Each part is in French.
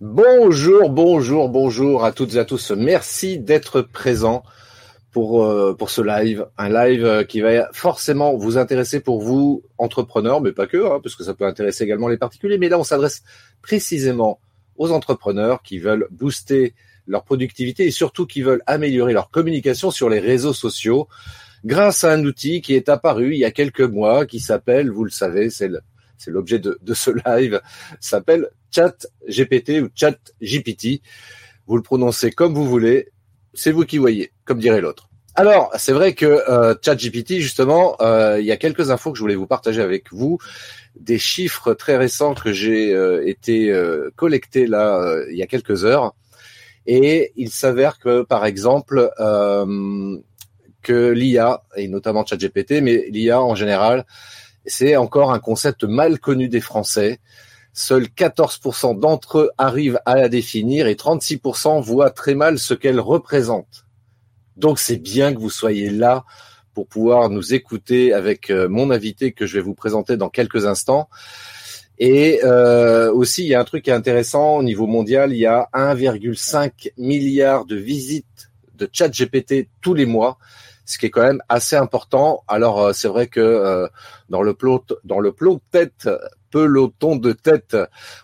Bonjour, bonjour, bonjour à toutes et à tous. Merci d'être présents pour, euh, pour ce live. Un live euh, qui va forcément vous intéresser pour vous, entrepreneurs, mais pas que, hein, parce que ça peut intéresser également les particuliers. Mais là, on s'adresse précisément aux entrepreneurs qui veulent booster leur productivité et surtout qui veulent améliorer leur communication sur les réseaux sociaux grâce à un outil qui est apparu il y a quelques mois qui s'appelle, vous le savez, c'est c'est l'objet de, ce live, s'appelle Chat GPT ou Chat GPT. Vous le prononcez comme vous voulez, c'est vous qui voyez, comme dirait l'autre. Alors, c'est vrai que euh, ChatGPT, justement, euh, il y a quelques infos que je voulais vous partager avec vous, des chiffres très récents que j'ai euh, été euh, collectés là il y a quelques heures, et il s'avère que, par exemple, que l'IA et notamment ChatGPT, mais l'IA en général, c'est encore un concept mal connu des Français. Seuls 14% d'entre eux arrivent à la définir et 36% voient très mal ce qu'elle représente. Donc c'est bien que vous soyez là pour pouvoir nous écouter avec euh, mon invité que je vais vous présenter dans quelques instants. Et euh, aussi, il y a un truc qui est intéressant au niveau mondial, il y a 1,5 milliard de visites de chat GPT tous les mois ce qui est quand même assez important. Alors euh, c'est vrai que euh, dans le plot dans le plot de tête peloton de tête,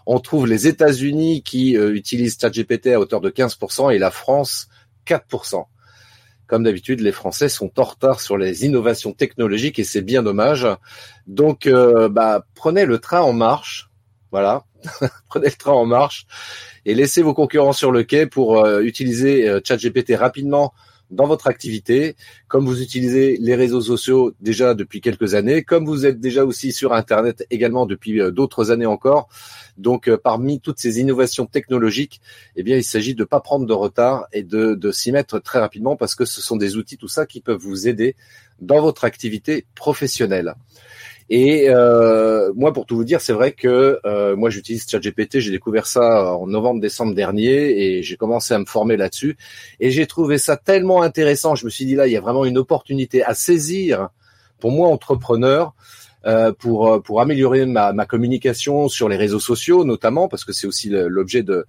on trouve les États-Unis qui euh, utilisent ChatGPT à hauteur de 15% et la France 4%. Comme d'habitude, les Français sont en retard sur les innovations technologiques et c'est bien dommage. Donc, bah, prenez le train en marche. Voilà, prenez le train en marche et laissez vos concurrents sur le quai pour utiliser ChatGPT rapidement dans votre activité, comme vous utilisez les réseaux sociaux déjà depuis quelques années, comme vous êtes déjà aussi sur Internet également depuis euh, d'autres années encore. Donc, euh, parmi toutes ces innovations technologiques, eh bien, il s'agit de ne pas prendre de retard et de, de s'y mettre très rapidement parce que ce sont des outils, tout ça, qui peuvent vous aider dans votre activité professionnelle. Et euh, moi, pour tout vous dire, c'est vrai que euh, moi, j'utilise ChatGPT. J'ai découvert ça en novembre-décembre dernier et j'ai commencé à me former là-dessus. Et j'ai trouvé ça tellement intéressant. Je me suis dit là, il y a vraiment une opportunité à saisir pour moi, entrepreneur. Euh, pour pour améliorer ma, ma, communication sur les réseaux sociaux notamment parce que c'est aussi l'objet de,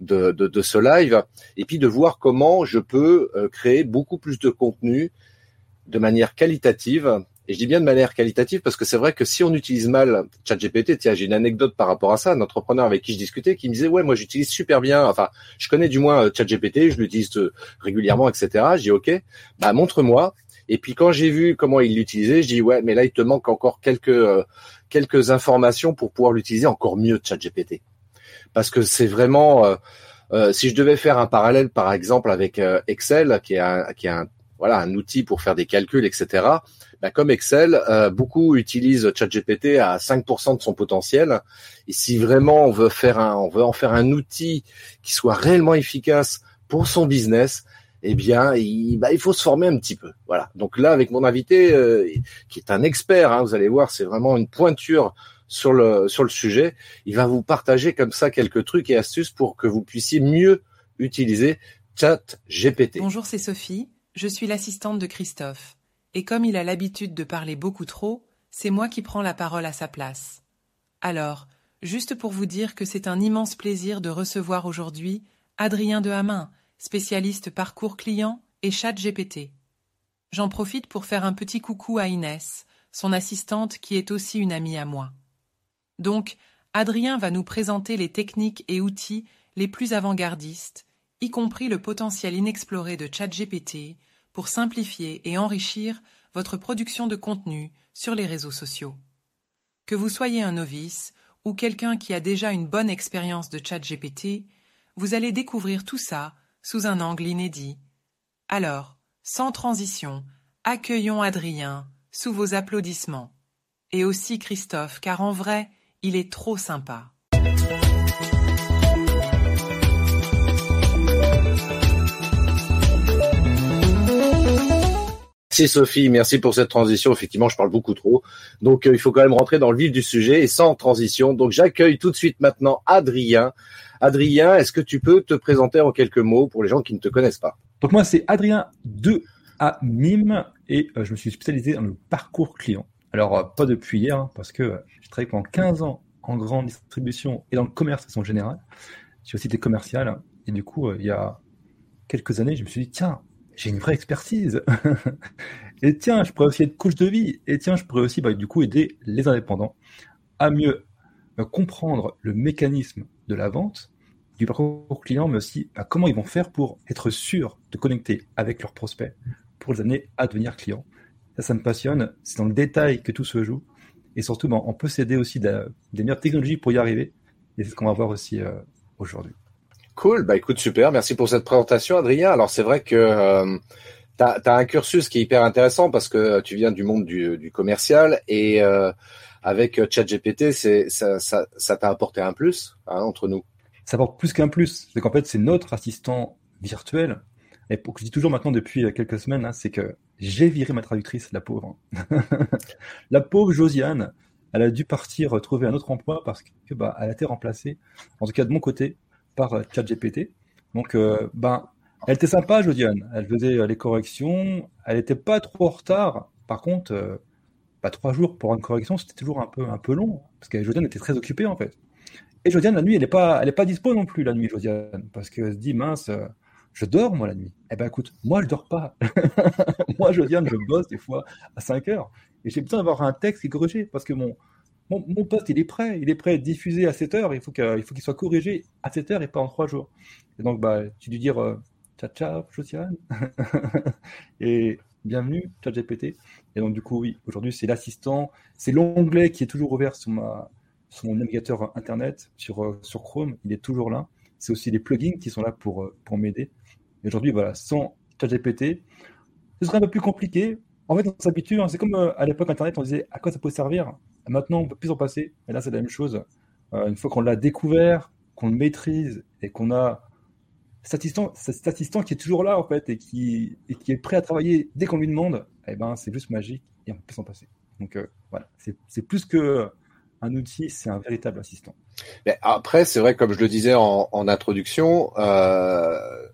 de, de, de ce live et puis de voir comment je peux euh, créer beaucoup plus de contenu de manière qualitative et je dis bien de manière qualitative parce que c'est vrai que si on utilise mal ChatGPT, tiens, j'ai une anecdote par rapport à ça, un entrepreneur avec qui je discutais qui me disait ouais, moi j'utilise super bien, enfin, je connais du moins euh, ChatGPT, je l'utilise euh, régulièrement, etc. J'ai dit ok, bah montre-moi. Et puis quand j'ai vu comment il l'utilisait, je dis ouais, mais là il te manque encore quelques euh, quelques informations pour pouvoir l'utiliser encore mieux ChatGPT, parce que c'est vraiment euh, si je devais faire un parallèle, par exemple, avec Excel, qui est un, qui est un voilà un outil pour faire des calculs, etc. Bah, comme Excel, euh, beaucoup utilisent ChatGPT à 5% de son potentiel. Et si vraiment on veut faire un, on veut en faire un outil qui soit réellement efficace pour son business, eh bien, il, bah, il faut se former un petit peu. Voilà. Donc là, avec mon invité, euh, qui est un expert, hein, vous allez voir, c'est vraiment une pointure sur le sur le sujet. Il va vous partager comme ça quelques trucs et astuces pour que vous puissiez mieux utiliser ChatGPT. Bonjour, c'est Sophie. Je suis l'assistante de Christophe, et comme il a l'habitude de parler beaucoup trop, c'est moi qui prends la parole à sa place. Alors, juste pour vous dire que c'est un immense plaisir de recevoir aujourd'hui Adrien Dehamin, spécialiste parcours client et chat GPT. J'en profite pour faire un petit coucou à Inès, son assistante qui est aussi une amie à moi. Donc, Adrien va nous présenter les techniques et outils les plus avant-gardistes, y compris le potentiel inexploré de ChatGPT, pour simplifier et enrichir votre production de contenu sur les réseaux sociaux. Que vous soyez un novice ou quelqu'un qui a déjà une bonne expérience de ChatGPT, vous allez découvrir tout ça sous un angle inédit. Alors, sans transition, accueillons Adrien sous vos applaudissements. Et aussi Christophe, car en vrai, il est trop sympa. Merci Sophie, merci pour cette transition. Effectivement, je parle beaucoup trop. Donc euh, il faut quand même rentrer dans le vif du sujet et sans transition. Donc j'accueille tout de suite maintenant Adrien. Adrien, est-ce que tu peux te présenter en quelques mots pour les gens qui ne te connaissent pas? Donc moi c'est Adrien de à Nîmes et euh, je me suis spécialisé dans le parcours client. Alors euh, pas depuis hier hein, parce que j'ai travaillé pendant 15 ans en grande distribution et dans le commerce en général. J'ai aussi été commercial et du coup il y a quelques années je me suis dit tiens j'ai une vraie expertise. et tiens, je pourrais aussi être coach de vie. Et tiens, je pourrais aussi, bah, du coup, aider les indépendants à mieux euh, comprendre le mécanisme de la vente, du parcours client, mais aussi bah, comment ils vont faire pour être sûrs de connecter avec leurs prospects pour les amener à devenir clients. Ça, ça me passionne. C'est dans le détail que tout se joue. Et surtout, bah, on peut s'aider aussi des meilleures technologies pour y arriver. Et c'est ce qu'on va voir aussi euh, aujourd'hui. Cool, bah écoute, super, merci pour cette présentation, Adrien. Alors c'est vrai que euh, tu as, un cursus qui est hyper intéressant parce que tu viens du monde du, commercial et euh, avec ChatGPT, ça, t'a apporté un plus hein, entre nous. Ça apporte plus qu'un plus, c'est qu'en fait c'est notre assistant virtuel. Et pour que je dis toujours maintenant depuis quelques semaines, hein, c'est que j'ai viré ma traductrice, la pauvre. la pauvre Josiane, elle a dû partir trouver un autre emploi parce que bah a été remplacée, en tout cas de mon côté, par euh, ChatGPT. Donc, euh, ben, elle était sympa, Jodiane. Elle faisait euh, les corrections. Elle n'était pas trop en retard. Par contre, pas bah, trois jours pour une correction, c'était toujours un peu, un peu long. Parce que Jodiane était très occupée, en fait. Et Jodiane, la nuit, elle n'est pas, elle pas dispo non plus, la nuit, Jodiane. Parce qu'elle se dit, mince, je dors, moi, la nuit. Eh ben, écoute, moi, je dors pas. moi, Jodiane, je bosse des fois à 5 heures. Et j'ai besoin d'avoir un texte qui est corrigé. Parce que mon, mon, poste, il est prêt, il est prêt à être diffusé à 7 heures, il faut qu'il soit corrigé à 7 heures et pas en 3 jours. Et donc, bah, tu dû dire euh, ciao, ciao, Josiane, et bienvenue, GPT. Et donc, du coup, oui, aujourd'hui, c'est l'assistant, c'est l'onglet qui est toujours ouvert sur, ma, mon navigateur Internet, sur, euh, sur Chrome, il est toujours là. C'est aussi les plugins qui sont là pour, euh, pour m'aider. Et aujourd'hui, voilà, sans ChatGPT, ce serait un peu plus compliqué. En fait, on s'habitue, hein. c'est comme à l'époque Internet, on disait à quoi ça peut servir? Maintenant, on ne peut plus en passer. Et là, c'est la même chose. Euh, une fois qu'on l'a découvert, qu'on le maîtrise et qu'on a cet assistant, qui est toujours là, en fait, et qui, est prêt à travailler dès qu'on lui demande, eh ben, c'est juste magique et on peut s'en passer. Donc, euh, voilà, c'est plus que un outil, c'est un véritable assistant. Mais après, c'est vrai, comme je le disais en, introduction, euh,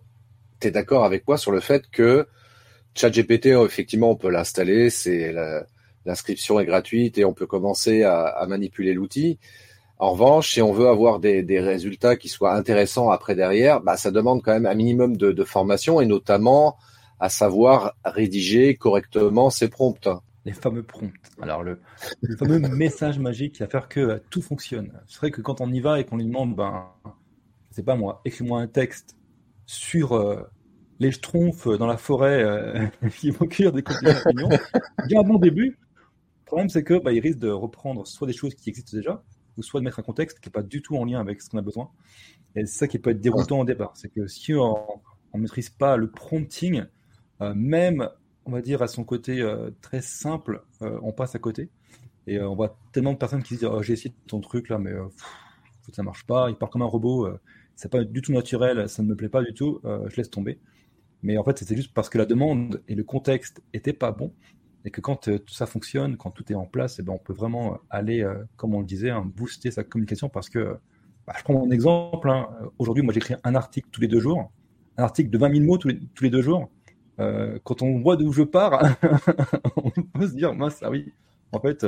tu es d'accord avec moi sur le fait que ChatGPT, effectivement, on peut l'installer, c'est l'inscription est gratuite et on peut commencer à, manipuler l'outil. En revanche, si on veut avoir des, résultats qui soient intéressants après derrière, bah, ça demande quand même un minimum de, formation et notamment à savoir rédiger correctement ses prompts. Les fameux prompts. Alors le, fameux message magique qui va faire que euh, tout fonctionne. C'est vrai que quand on y va et qu'on lui demande, ben, c'est pas moi, écris-moi un texte sur euh, les schtroumpfs dans la forêt euh, qui vont cuire des champignons. Il y a un bon début, le problème, c'est que bah, il risque de reprendre soit des choses qui existent déjà, ou soit de mettre un contexte qui n'est pas du tout en lien avec ce qu'on a besoin. Et c'est ça qui peut être déroutant au départ. C'est que si on ne maîtrise pas le prompting, euh, même, on va dire, à son côté euh, très simple, euh, on passe à côté. Et on voit tellement de personnes qui se disent oh, J'ai essayé ton truc là, mais ça ça marche pas. Il part comme un robot. c'est pas du tout naturel. Ça ne me plaît pas du tout. je laisse tomber. Mais en fait, c'était juste parce que la demande et le contexte n'étaient pas bons et que quand euh, tout ça fonctionne, quand tout est en place, et eh ben, on peut vraiment aller, euh, comme on le disait, hein, booster sa communication parce que, bah, je prends mon exemple, hein. aujourd'hui, moi j'écris un article tous les deux jours, un article de 20 000 mots tous les, tous les deux jours. Euh, quand on voit d'où je pars, on peut se dire, mince, ah oui, en fait,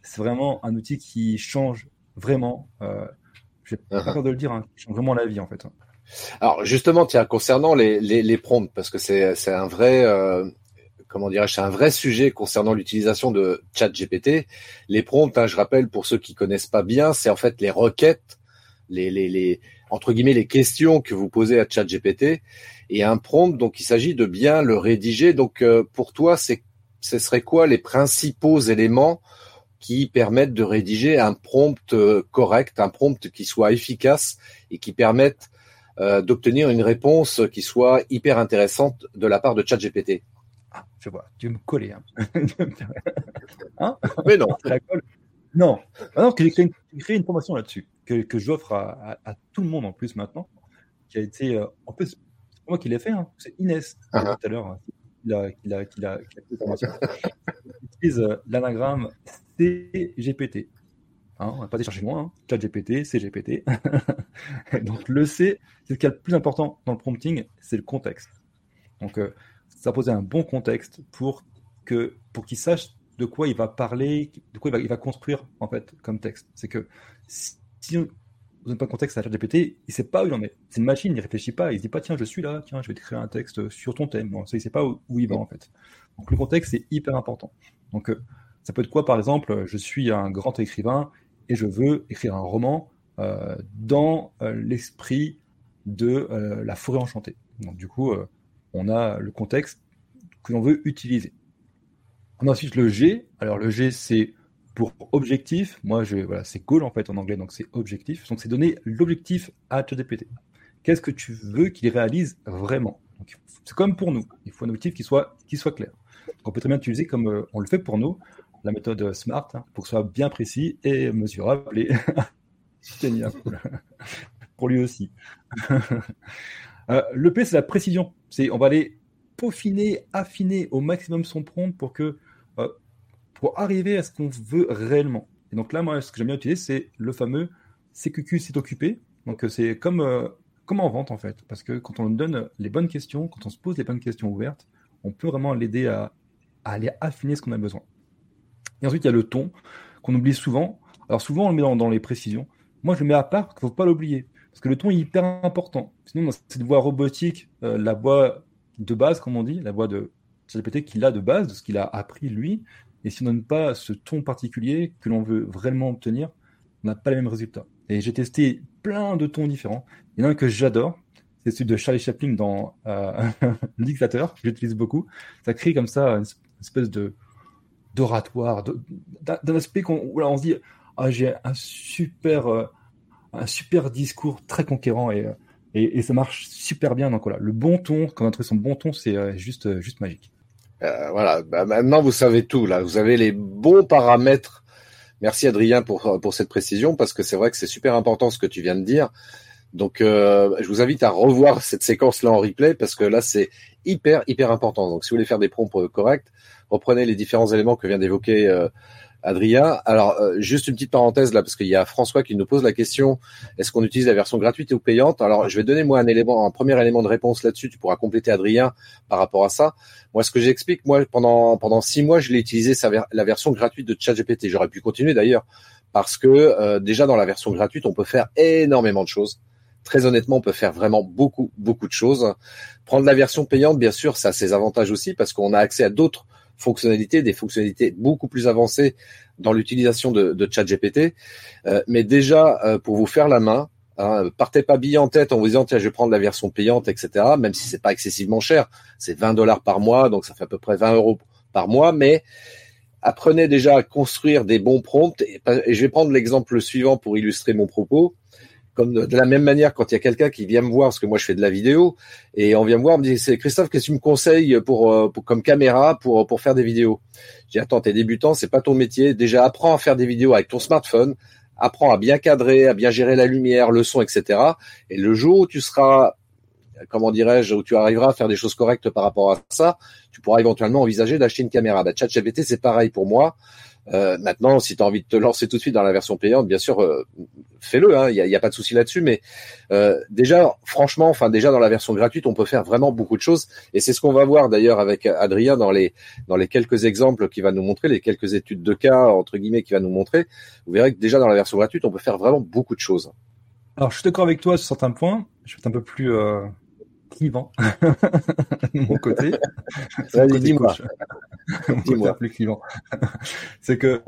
c'est vraiment un outil qui change vraiment, je n'ai pas peur de le dire, hein, qui change vraiment la vie en fait. Alors justement, tiens, concernant les, les, les prompts, parce que c'est un vrai, comment dirais-je, c'est un vrai sujet concernant l'utilisation de ChatGPT. Les prompts, hein, je rappelle pour ceux qui connaissent pas bien, c'est en fait les requêtes, les, les, entre guillemets les questions que vous posez à ChatGPT et un prompt. Donc il s'agit de bien le rédiger. Donc euh, pour toi, c'est ce serait quoi les principaux éléments qui permettent de rédiger un prompt euh, correct, un prompt qui soit efficace et qui permette euh, d'obtenir une réponse qui soit hyper intéressante de la part de ChatGPT? Ah, je vois, tu veux me coller. Hein. hein Mais non. Non. Ah non, j'ai créé, une formation là-dessus, que, que j'offre à, à, tout le monde en plus maintenant, qui a été. Euh, en plus, c'est moi qui l'ai fait, hein. c'est Inès, uh-huh. tout à l'heure, qu'il a, qu'il a, qu'il a, utilise l'anagramme CGPT. Hein, on n'a pas été chercher loin, hein. CGPT. Donc le C, c'est ce qui est le plus important dans le prompting, c'est le contexte. Donc ça posait un bon contexte pour que pour qu'il sache de quoi il va parler, de quoi il va, il va construire en fait comme texte. C'est que si, vous n'avez pas de contexte à ChatGPT, il ne sait pas où il en est. C'est une machine, il ne réfléchit pas, il ne dit pas tiens je suis là, tiens je vais écrire un texte sur ton thème. Bon, ça, il ne sait pas où, il va en fait. Donc le contexte c'est hyper important. Donc euh, ça peut être quoi par exemple Je suis un grand écrivain et je veux écrire un roman euh, dans euh, l'esprit de la forêt enchantée. Donc du coup on a le contexte que l'on veut utiliser. On a ensuite le G. Alors le G, c'est pour objectif. Moi, je, voilà, c'est goal en fait en anglais, donc c'est objectif. Donc c'est donner l'objectif à ChatGPT. Qu'est-ce que tu veux qu'il réalise vraiment? C'est comme pour nous. Il faut un objectif qui soit, qui soit clair. on peut très bien utiliser comme euh, on le fait pour nous, la méthode SMART, hein, pour que ce soit bien précis et mesurable et pour lui aussi. Euh, le P, c'est la précision. C'est, on va aller peaufiner, affiner au maximum son prompt euh, pour arriver à ce qu'on veut réellement. Et donc là, moi, ce que j'aime bien utiliser, c'est le fameux CQQ s'est occupé. Donc euh, c'est comme, comme en vente en fait, parce que quand on donne les bonnes questions, quand on se pose les bonnes questions ouvertes, on peut vraiment l'aider à, aller affiner ce qu'on a besoin. Et ensuite, il y a le ton qu'on oublie souvent. Alors souvent, on le met dans, les précisions. Moi, je le mets à part, ne faut pas l'oublier. Parce que le ton est hyper important. Sinon, dans cette voix robotique, euh, la voix de base, comme on dit, la voix de ChatGPT qu'il a de base, de ce qu'il a appris lui, et si on ne donne pas ce ton particulier que l'on veut vraiment obtenir, on n'a pas les mêmes résultats. Et j'ai testé plein de tons différents. Il y en a un que j'adore, c'est celui de Charlie Chaplin dans euh, Dictateur, que j'utilise beaucoup. Ça crée comme ça une espèce de d'oratoire, d'un aspect où on se dit ah j'ai un super euh, un super discours très conquérant et, et, ça marche super bien. Donc voilà, le bon ton, quand on a trouvé son bon ton, c'est euh, juste, euh, juste magique. Euh, voilà, bah, maintenant vous savez tout là. Vous avez les bons paramètres. Merci Adrien pour pour cette précision parce que c'est vrai que c'est super important ce que tu viens de dire. Donc je vous invite à revoir cette séquence là en replay parce que là c'est hyper hyper important. Donc si vous voulez faire des prompts corrects, reprenez les différents éléments que vient d'évoquer Adrien. Alors, euh, juste une petite parenthèse là, parce qu'il y a François qui nous pose la question est-ce qu'on utilise la version gratuite ou payante? Alors, je vais donner moi un élément, un premier élément de réponse là-dessus. Tu pourras compléter Adrien par rapport à ça. Moi, ce que j'explique, moi, pendant pendant six mois, je l'ai utilisé la version gratuite de ChatGPT. J'aurais pu continuer d'ailleurs, parce que euh, déjà dans la version gratuite, on peut faire énormément de choses. Très honnêtement, on peut faire vraiment beaucoup, beaucoup de choses. Prendre la version payante, bien sûr, ça a ses avantages aussi parce qu'on a accès à d'autres fonctionnalités, des fonctionnalités beaucoup plus avancées dans l'utilisation de, de ChatGPT. Euh, mais déjà, euh, pour vous faire la main, hein, partez pas bille en tête en vous disant tiens je vais prendre la version payante, etc. Même si c'est pas excessivement cher, c'est 20 dollars par mois, donc ça fait à peu près 20 euros par mois, mais apprenez déjà à construire des bons prompts. Et, et je vais prendre l'exemple suivant pour illustrer mon propos comme de la même manière quand il y a quelqu'un qui vient me voir parce que moi je fais de la vidéo et on vient me voir on me dit c'est Christophe qu'est-ce que tu me conseilles pour, euh, comme caméra pour pour faire des vidéos? Je dis attends t'es débutant c'est pas ton métier. Déjà apprends à faire des vidéos avec ton smartphone. Apprends à bien cadrer à bien gérer la lumière le son etc et le jour où tu seras comment dirais-je où tu arriveras à faire des choses correctes par rapport à ça tu pourras éventuellement envisager d'acheter une caméra. Bah ChatGPT c'est pareil pour moi euh, maintenant, si tu as envie de te lancer tout de suite dans la version payante, bien sûr, euh, fais-le. Hein, il hein, n'y a, pas de souci là-dessus. Mais euh, déjà, franchement, enfin déjà dans la version gratuite, on peut faire vraiment beaucoup de choses. Et c'est ce qu'on va voir d'ailleurs avec Adrien dans les dans les quelques exemples qu'il va nous montrer, les quelques études de cas entre guillemets qu'il va nous montrer. Vous verrez que déjà dans la version gratuite, on peut faire vraiment beaucoup de choses. Alors, je suis d'accord avec toi sur certains points. Je vais être un peu plus clivant de mon côté. dis-moi. dis-moi. plus clivant. c'est que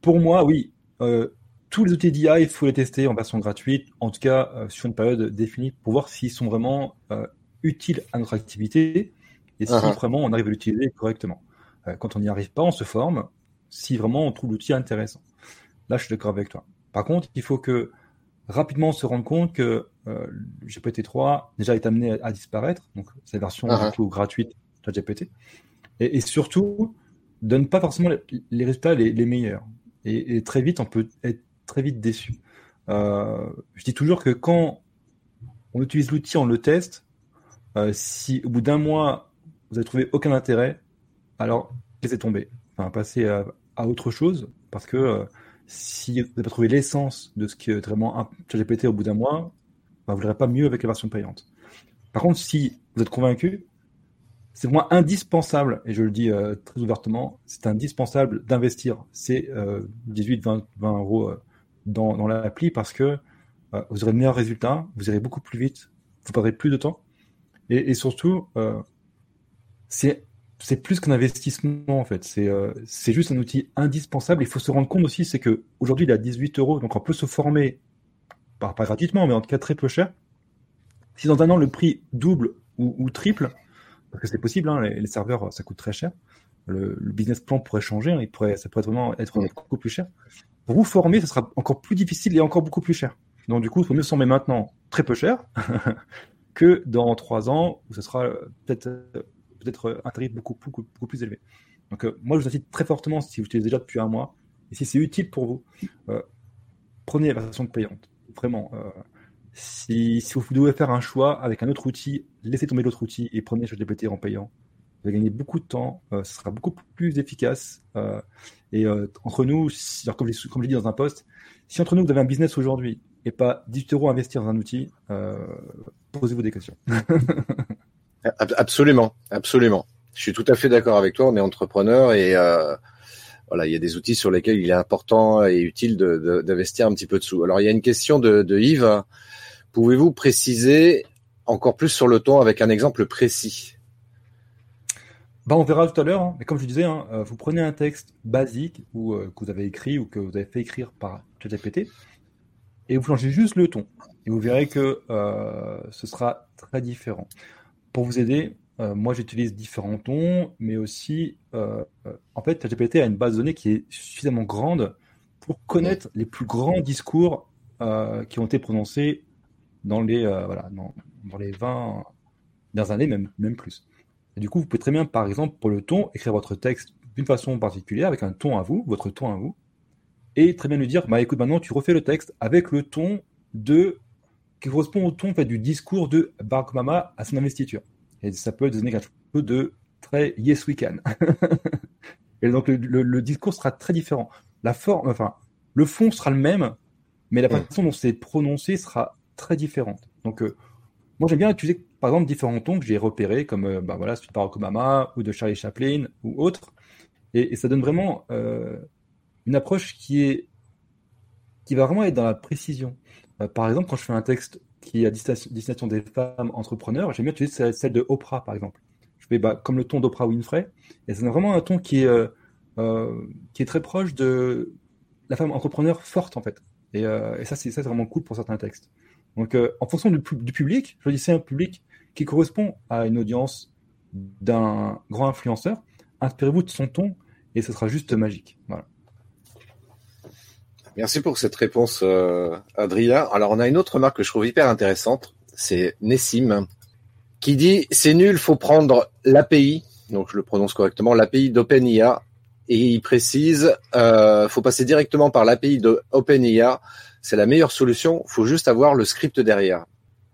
pour moi, oui, euh, tous les outils d'IA, il faut les tester en version gratuite, en tout cas euh, sur une période définie, pour voir s'ils sont vraiment euh, utiles à notre activité et si uh-huh. vraiment on arrive à l'utiliser correctement. quand on n'y arrive pas, on se forme. Si vraiment on trouve l'outil intéressant. Là, je suis d'accord avec toi. Par contre, il faut que rapidement se rendre compte que euh, GPT-3 déjà est amené à, disparaître, donc c'est la version uh gratuite de GPT, et, et, surtout donne pas forcément les, résultats les, meilleurs. Et, très vite, on peut être très vite déçu. Euh, je dis toujours que quand on utilise l'outil, on le teste. Euh, si au bout d'un mois, vous avez trouvé aucun intérêt, alors laissez tomber. Enfin, passez à, autre chose parce que euh, si vous n'avez pas trouvé l'essence de ce qui est vraiment ChatGPT au bout d'un mois, bah, vous ne verrez pas mieux avec la version payante. Par contre, si vous êtes convaincu, c'est pour moi indispensable, et je le dis euh, très ouvertement, c'est indispensable d'investir ces 18, 20, 20 euros euh, dans, dans l'appli parce que vous aurez de meilleurs résultats, vous irez beaucoup plus vite, vous perdrez plus de temps, et, et surtout, c'est c'est plus qu'un investissement en fait. C'est euh, c'est juste un outil indispensable. Il faut se rendre compte aussi, c'est que aujourd'hui il est à 18 euros, donc on peut se former, pas, gratuitement, mais en tout cas très peu cher. Si dans un an le prix double ou, triple, parce que c'est possible, hein, les, serveurs ça coûte très cher. Le, business plan pourrait changer, hein, ça pourrait vraiment être beaucoup plus cher. Pour vous former, ça sera encore plus difficile et encore beaucoup plus cher. Donc du coup, il faut mieux se former maintenant très peu cher que dans trois ans où ce sera euh, peut-être euh, peut-être euh, un tarif beaucoup, plus élevé. Donc, euh, moi, je vous incite très fortement, si vous utilisez déjà depuis un mois, et si c'est utile pour vous, euh, prenez la version payante. Vraiment. si, vous devez faire un choix avec un autre outil, laissez tomber l'autre outil et prenez ChatGPT en payant. Vous allez gagner beaucoup de temps, ce sera beaucoup plus efficace. et entre nous, comme, je, comme je dans un post, si entre nous vous avez un business aujourd'hui et pas 18 euros à investir dans un outil, posez-vous des questions. Absolument, absolument. Je suis tout à fait d'accord avec toi. On est entrepreneur et euh, voilà, il y a des outils sur lesquels il est important et utile d'investir un petit peu de sous. Alors il y a une question de, Yves. Pouvez-vous préciser encore plus sur le ton avec un exemple précis? Bah, on verra tout à l'heure. Hein. Mais comme je disais, hein, euh, vous prenez un texte basique ou euh, que vous avez écrit ou que vous avez fait écrire par ChatGPT et vous changez juste le ton. Et vous verrez que ce sera très différent pour vous aider, euh, moi j'utilise différents tons, mais aussi, euh, euh, en fait, ChatGPT a une base de données qui est suffisamment grande pour connaître les plus grands discours qui ont été prononcés dans les, voilà, dans, les 20 dernières années, même, même plus. Du coup, vous pouvez très bien, par exemple, pour le ton, écrire votre texte d'une façon particulière, avec un ton à vous, votre ton à vous, et très bien lui dire, bah écoute, maintenant tu refais le texte avec le ton de qui correspond au ton fait, du discours de Barack Obama à son investiture. Et ça peut donner quelque chose de très yes we can. et donc le, discours sera très différent. La forme, enfin, le fond sera le même, mais la façon dont c'est prononcé sera très différente. Donc euh, moi j'aime bien utiliser par exemple différents tons que j'ai repérés comme euh, bah, voilà celui de Barack Obama ou de Charlie Chaplin ou autre, et, ça donne vraiment euh, une approche qui est qui va vraiment être dans la précision. Euh, par exemple, quand je fais un texte qui est à destination des femmes entrepreneurs, j'aime bien utiliser celle de Oprah, par exemple. Je fais bah, comme le ton d'Oprah Winfrey, et c'est vraiment un ton qui est, euh, euh, qui est très proche de la femme entrepreneur forte, en fait. Et, ça, c'est vraiment cool pour certains textes. Donc, en fonction du, du public, je dis c'est un public qui correspond à une audience d'un grand influenceur. Inspirez-vous de son ton et ce sera juste magique. Voilà. Merci pour cette réponse, euh, Adrien. Alors, on a une autre remarque que je trouve hyper intéressante. C'est Nessim qui dit c'est nul, faut prendre l'API, donc je le prononce correctement, l'API d'OpenIA, et il précise euh, faut passer directement par l'API d'OpenIA. C'est la meilleure solution. Faut juste avoir le script derrière.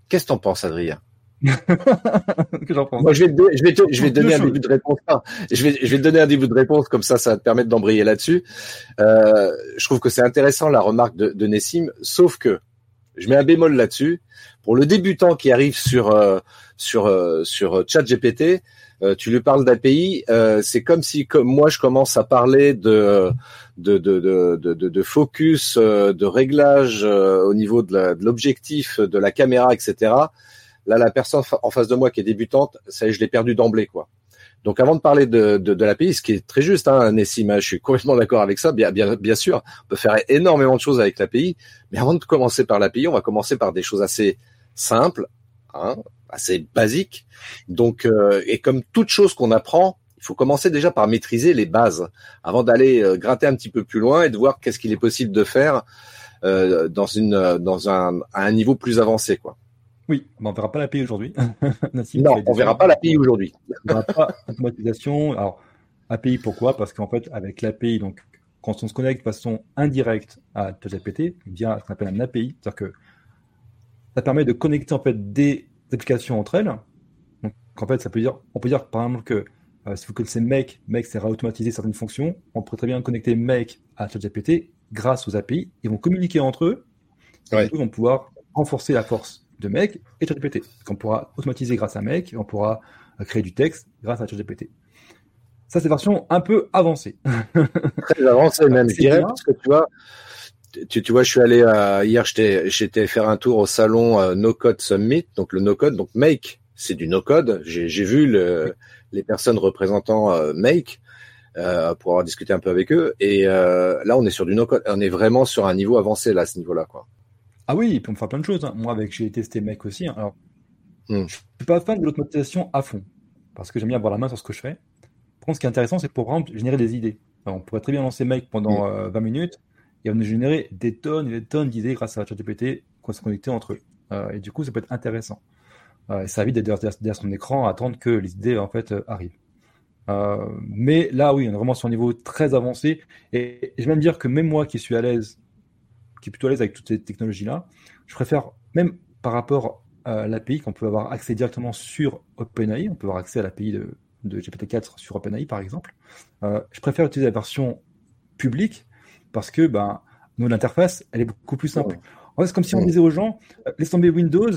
Qu'est-ce que t'en penses, Adrien? Moi, je vais, te, je vais, je vais donner un début de réponse. je vais, je vais te donner un début de réponse comme ça, ça va te permettre d'embrayer là-dessus. Euh, je trouve que c'est intéressant la remarque de, de Nessim, sauf que je mets un bémol là-dessus. Pour le débutant qui arrive sur euh, sur euh, sur ChatGPT, euh, tu lui parles d'API, euh, c'est comme si comme moi je commence à parler de de de de, de, de focus, de réglage au niveau de l'objectif, de la caméra, etc. Là, la personne en face de moi qui est débutante, ça je l'ai perdu d'emblée, quoi. Donc, avant de parler de, de, de l'API, ce qui est très juste, hein, Nessim, je suis complètement d'accord avec ça. Bien, sûr, on peut faire énormément de choses avec l'API, mais avant de commencer par l'API, on va commencer par des choses assez simples, hein, assez basiques. Donc, euh, et comme toute chose qu'on apprend, il faut commencer déjà par maîtriser les bases avant d'aller euh, gratter un petit peu plus loin et de voir qu'est-ce qu'il est possible de faire euh, dans un à un niveau plus avancé, quoi. Oui, mais on verra pas l'API aujourd'hui. non, on verra pas l'API aujourd'hui. on verra pas l'automatisation. Alors, API, pourquoi? Parce qu'en fait, avec l'API, donc, quand on se connecte de façon indirecte à ChatGPT, via ce qu'on appelle un API, c'est-à-dire que ça permet de connecter en fait des applications entre elles. Donc, qu'en fait, ça peut dire, on peut dire par exemple que euh, si vous connaissez Make, Make sert à automatiser certaines fonctions. On pourrait très bien connecter Make à ChatGPT grâce aux API. Ils vont communiquer entre eux. Et ils vont pouvoir renforcer la force de Make et ChatGPT. On pourra automatiser grâce à Make, on pourra euh, créer du texte grâce à ChatGPT. Ça, c'est version un peu avancée. Très avancée même, je dirais, parce que tu vois, tu, tu vois, je suis allé à, hier, j'étais faire un tour au salon euh, No Code Summit, donc le No Code, donc Make, c'est du No Code. J'ai vu le, les personnes représentant euh, Make euh, pour avoir discuté un peu avec eux. Et euh, là, on est sur du no code. On est vraiment sur un niveau avancé là, à ce niveau-là, quoi. Ah oui, il peut me faire plein de choses. Hein. Moi, avec j'ai testé Make aussi. Hein. Alors, hmm. je suis pas fan de l'automatisation à fond parce que j'aime bien avoir la main sur ce que je fais. Par contre, ce qui est intéressant, c'est pour exemple générer des idées. on pourrait très bien lancer Make pendant 20 hmm. minutes et on va générer des tonnes et des tonnes d'idées grâce à ChatGPT qu'on se connecter entre eux. et du coup, ça peut être intéressant. Euh, ça évite d'être derrière, son écran à attendre que les idées en fait euh, arrivent. Euh, mais là, oui, on est vraiment sur un niveau très avancé. Et, je vais même dire que même moi qui suis à l'aise, qui est plutôt à l'aise avec toutes ces technologies-là, je préfère, même par rapport à l'API, qu'on peut avoir accès directement sur OpenAI, on peut avoir accès à l'API de, de GPT-4 sur OpenAI par exemple, je préfère utiliser la version publique parce que ben, l'interface, elle est beaucoup plus simple. En fait, c'est comme si on disait aux gens, laisse tomber Windows,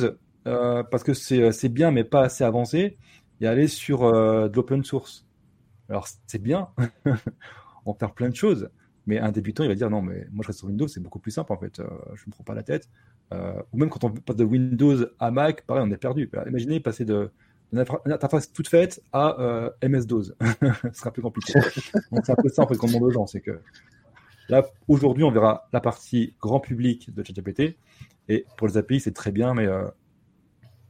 euh, parce que euh, c'est bien, mais pas assez avancé, et aller sur euh, de l'open source. Alors, c'est bien, on faire plein de choses, mais un débutant, il va dire non, mais moi je reste sur Windows, c'est beaucoup plus simple en fait, je ne me prends pas la tête. ou même quand on passe de Windows à Mac, pareil, on est perdu. imaginez passer de interface toute faite à MS-DOS. Ce sera plus compliqué. Donc, c'est un peu ça en fait qu'on demande aux gens, c'est que là, aujourd'hui, on verra la partie grand public de ChatGPT. Et pour les API, c'est très bien, mais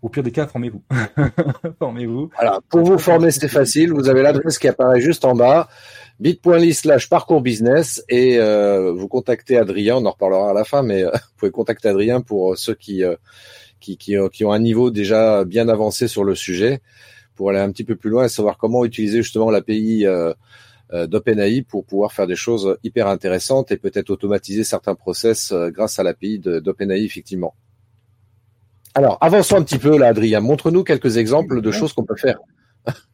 au pire des cas, formez-vous. formez-vous. Alors, pour vous former, c'est facile. Vous avez l'adresse qui apparaît juste en bas, bit.ly slash parcours business et euh, vous contactez Adrien. On en reparlera à la fin, mais euh, vous pouvez contacter Adrien pour euh, ceux qui, qui, qui, qui, ont un niveau déjà bien avancé sur le sujet pour aller un petit peu plus loin et savoir comment utiliser justement l'API d'OpenAI pour pouvoir faire des choses hyper intéressantes et peut-être automatiser certains process grâce à l'API d'OpenAI, effectivement. Alors, avançons un petit peu là, Adrien. Montre-nous quelques exemples de choses qu'on peut faire.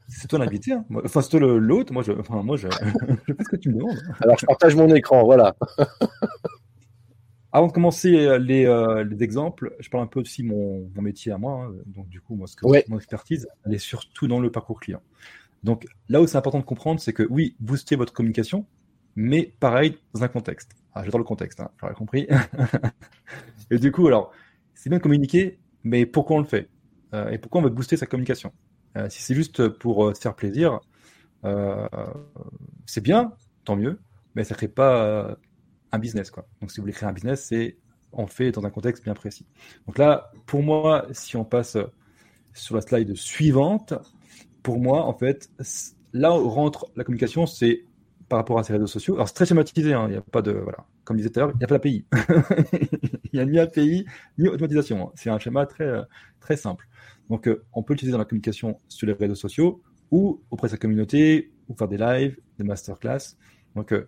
C'est toi l'invité. Hein. Enfin, c'est toi l'autre. Moi, je, enfin, moi, je, je sais ce que tu me demandes. Alors, je partage mon écran. Voilà. Avant de commencer euh, les, euh, les, exemples, je parle un peu aussi mon, mon métier à moi. Hein. Donc, du coup, moi, ce que mon expertise, elle est surtout dans le parcours client. Donc, là où c'est important de comprendre, c'est que oui, booster votre communication, mais pareil, dans un contexte. Ah, j'adore le contexte, hein, j'aurais compris. Et du coup, alors, c'est bien de communiquer, mais pourquoi on le fait? Euh, Et pourquoi on veut booster sa communication? Euh, Si c'est juste pour euh, se faire plaisir, c'est bien, tant mieux, mais ça ne crée pas un business. Quoi. Donc si vous voulez créer un business, c'est on fait dans un contexte bien précis. Donc là, pour moi, si on passe sur la slide suivante, pour moi, en fait, là où rentre la communication, c'est par rapport à ces réseaux sociaux. Alors c'est très schématisé, hein, il n'y a pas de voilà comme disait tout à l'heure, il n'y a pas d'API. il n'y a ni API, ni automatisation. C'est un schéma très, très simple. Donc, euh, on peut l'utiliser dans la communication sur les réseaux sociaux ou auprès de sa communauté, ou faire des lives, des masterclass. Donc, euh,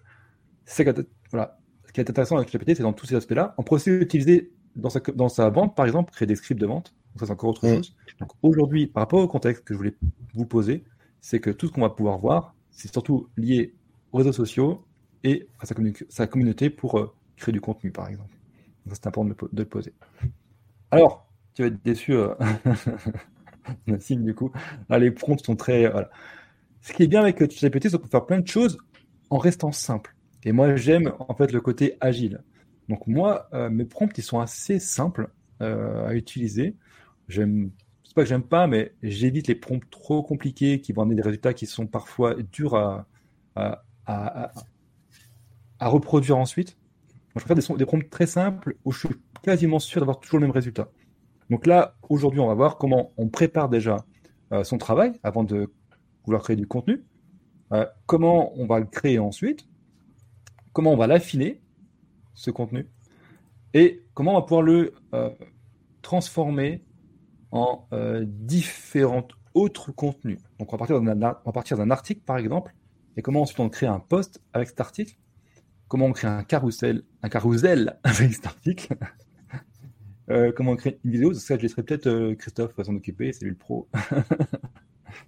c'est voilà. ce qui est intéressant avec GPT, c'est dans tous ces aspects-là. On peut aussi l'utiliser dans sa, dans sa vente, par exemple, créer des scripts de vente. Donc, ça, c'est encore autre mm. chose. Donc, aujourd'hui, par rapport au contexte que je voulais vous poser, c'est que tout ce qu'on va pouvoir voir, c'est surtout lié aux réseaux sociaux et à sa, communauté pour euh, créer du contenu, par exemple. C'est important de le, poser. Alors, tu vas être déçu, euh... du coup. Les prompts sont très. Voilà. Ce qui est bien avec ChatGPT, c'est qu'on peut faire plein de choses en restant simple. Et moi, j'aime en fait le côté agile. Donc moi, euh, mes prompts, ils sont assez simples euh, à utiliser. J'aime, c'est pas que j'aime pas, mais j'évite les prompts trop compliqués qui vont amener des résultats qui sont parfois durs à reproduire ensuite. je préfère des, des prompts très simples où je suis quasiment sûr d'avoir toujours le même résultat. Donc là, aujourd'hui, on va voir comment on prépare déjà euh, son travail avant de vouloir créer du contenu, euh, comment on va le créer ensuite, comment on va l'affiner, ce contenu, et comment on va pouvoir le euh, transformer en différents autres contenus. Donc on va partir d'un article, par exemple, et comment ensuite on crée un post avec cet article, comment on crée un carrousel, un carrousel avec cet article, euh, comment on crée une vidéo, ça je laisserai peut-être euh, Christophe s'en occuper, c'est lui le pro.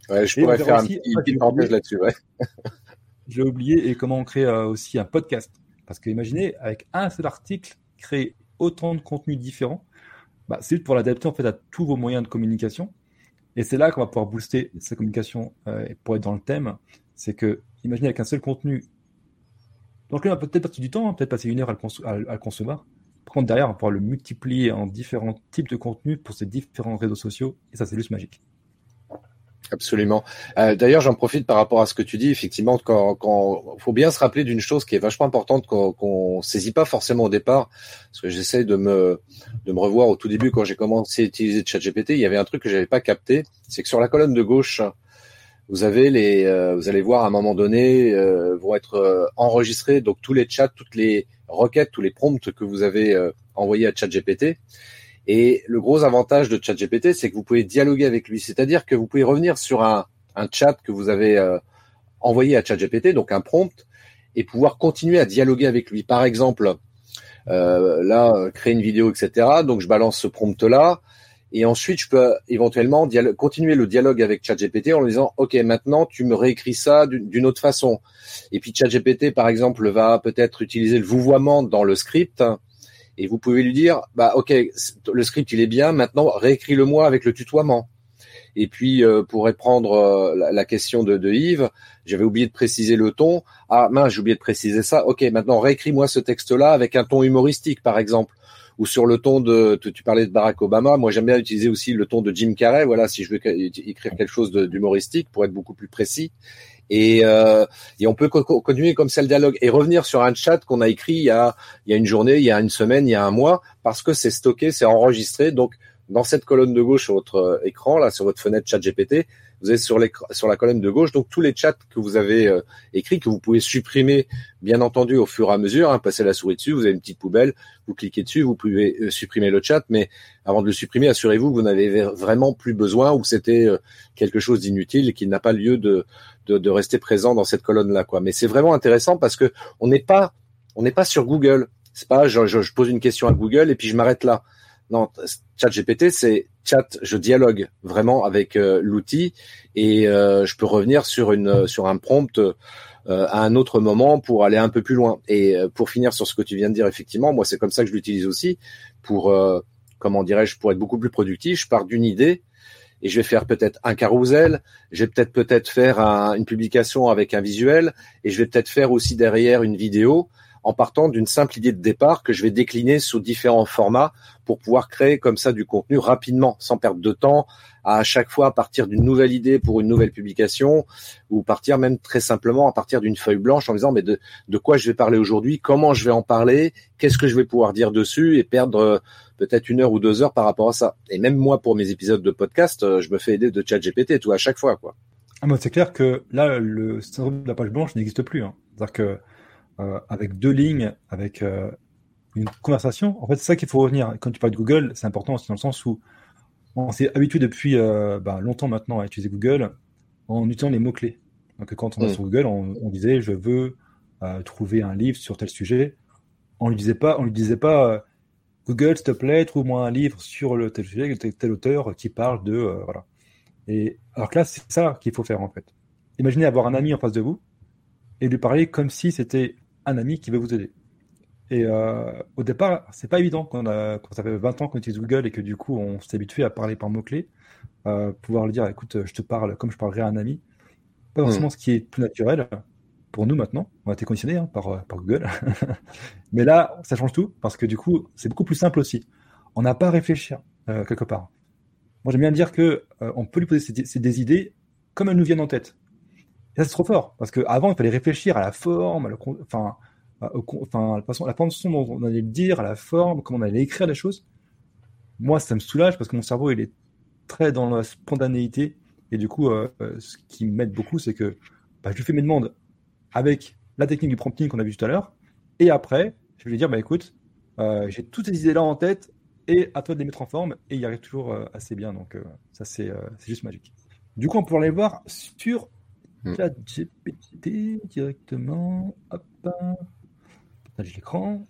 Ouais, je pourrais faire un petit, parenthèse là-dessus. Ouais. J'ai oublié et comment on crée euh, aussi un podcast. Parce que imaginez, avec un seul article, créer autant de contenus différents, bah, c'est juste pour l'adapter en fait à tous vos moyens de communication. Et c'est là qu'on va pouvoir booster sa communication pour être dans le thème. C'est que, imaginez avec un seul contenu, donc là, on va peut-être passer du temps, hein, peut-être passer une heure à le, le, concevoir. Par contre, derrière, on pouvoir le multiplier en différents types de contenus pour ces différents réseaux sociaux. Et ça, c'est juste magique. Absolument. Euh, d'ailleurs, j'en profite par rapport à ce que tu dis. Effectivement, quand, faut bien se rappeler d'une chose qui est vachement importante qu'on ne saisit pas forcément au départ, parce que j'essaie de me de me revoir au tout début quand j'ai commencé à utiliser ChatGPT. Il y avait un truc que j'avais pas capté, c'est que sur la colonne de gauche, vous avez les, euh, vous allez voir à un moment donné euh, vont être euh, enregistrés donc tous les chats, toutes les requêtes, tous les prompts que vous avez envoyés à ChatGPT. Et le gros avantage de ChatGPT, c'est que vous pouvez dialoguer avec lui. C'est-à-dire que vous pouvez revenir sur un, un chat que vous avez euh, envoyé à ChatGPT, donc un prompt, et pouvoir continuer à dialoguer avec lui. Par exemple, euh, là, créer une vidéo, etc. Donc je balance ce prompt-là. Et ensuite, je peux éventuellement continuer le dialogue avec ChatGPT en lui disant, OK, maintenant, tu me réécris ça d'une autre façon. Et puis ChatGPT, par exemple, va peut-être utiliser le vouvoiement dans le script et vous pouvez lui dire bah ok le script il est bien maintenant réécris-le moi avec le tutoiement et puis euh, pour reprendre euh, la, question de, de Yves j'avais oublié de préciser le ton ah mince j'ai oublié de préciser ça. Ok maintenant réécris-moi ce texte là avec un ton humoristique par exemple ou sur le ton de tu, parlais de Barack Obama. Moi j'aime bien utiliser aussi le ton de Jim Carrey. Voilà si je veux écrire quelque chose d'humoristique pour être beaucoup plus précis. Et, euh, et on peut continuer comme ça le dialogue et revenir sur un chat qu'on a écrit il y a, il y a une journée, il y a une semaine, il y a un mois, parce que c'est stocké, c'est enregistré. Donc, dans cette colonne de gauche sur votre euh, écran, là, sur votre fenêtre chat GPT, vous êtes sur, sur la colonne de gauche, donc tous les chats que vous avez euh, écrits, que vous pouvez supprimer, bien entendu, au fur et à mesure, hein, passer la souris dessus, vous avez une petite poubelle, vous cliquez dessus, vous pouvez euh, supprimer le chat, mais avant de le supprimer, assurez-vous que vous n'avez vraiment plus besoin ou que c'était euh, quelque chose d'inutile et qu'il n'a pas lieu de, de, de, rester présent dans cette colonne-là. Mais c'est vraiment intéressant parce que on n'est pas on n'est pas sur Google. C'est pas je, je, je pose une question à Google et puis je m'arrête là. Non, chat GPT, c'est chat, je dialogue vraiment avec euh, l'outil et euh, je peux revenir sur une sur un prompt euh, à un autre moment pour aller un peu plus loin. Et pour finir sur ce que tu viens de dire, effectivement, moi c'est comme ça que je l'utilise aussi pour comment dirais-je pour être beaucoup plus productif. Je pars d'une idée et je vais faire peut-être un carousel, je vais peut-être peut-être faire une publication avec un visuel et je vais peut-être faire aussi derrière une vidéo en partant d'une simple idée de départ que je vais décliner sous différents formats pour pouvoir créer comme ça du contenu rapidement, sans perdre de temps, à chaque fois partir d'une nouvelle idée pour une nouvelle publication, ou partir même très simplement à partir d'une feuille blanche en disant mais de, de quoi je vais parler aujourd'hui, comment je vais en parler, qu'est-ce que je vais pouvoir dire dessus et perdre euh, peut-être une heure ou deux heures par rapport à ça. Et même moi pour mes épisodes de podcast, euh, je me fais aider de chat GPT tout à chaque fois quoi. Ah, c'est clair que là le syndrome de la page blanche n'existe plus. Hein. C'est-à-dire que euh, avec deux lignes, avec euh, une conversation. En fait, c'est ça qu'il faut revenir. Quand tu parles de Google, c'est important aussi dans le sens où on s'est habitué depuis euh, ben, longtemps maintenant à utiliser Google en utilisant les mots-clés. Donc, quand on est mm. sur Google, on, disait je veux trouver un livre sur tel sujet. On lui disait pas, on lui disait pas Google, s'il te plaît, trouve-moi un livre sur le tel sujet, tel, tel auteur qui parle de voilà. Et alors que là, c'est ça qu'il faut faire en fait. Imaginez avoir un ami en face de vous et lui parler comme si c'était un ami qui veut vous aider. Et euh, au départ, c'est pas évident quand, a, quand ça fait 20 ans qu'on utilise Google et que du coup on s'est habitué à parler par mots-clés, euh, pouvoir lui dire écoute, je te parle comme je parlerais à un ami. Pas hmm. forcément ce qui est plus naturel pour nous maintenant. On a été conditionné hein, par, par Google. Mais là, ça change tout parce que du coup, c'est beaucoup plus simple aussi. On n'a pas à réfléchir euh, quelque part. Moi, j'aime bien dire que on peut lui poser des idées comme elles nous viennent en tête. Et ça, c'est trop fort, parce qu'avant, il fallait réfléchir à la forme, à la, enfin, la façon, dont on allait le dire, à la forme, comment on allait écrire les choses. Moi, ça me soulage parce que mon cerveau, il est très dans la spontanéité. Et du coup, euh, euh, ce qui m'aide beaucoup, c'est que bah, je fais mes demandes avec la technique du prompting qu'on a vu tout à l'heure. Et après, je vais lui dire, bah, écoute, euh, j'ai toutes ces idées-là en tête et à toi de les mettre en forme. Et il arrive toujours assez bien. Donc, ça, c'est juste magique. Du coup, on peut aller voir sur. Chat GPT directement. Hop. Partage l'écran.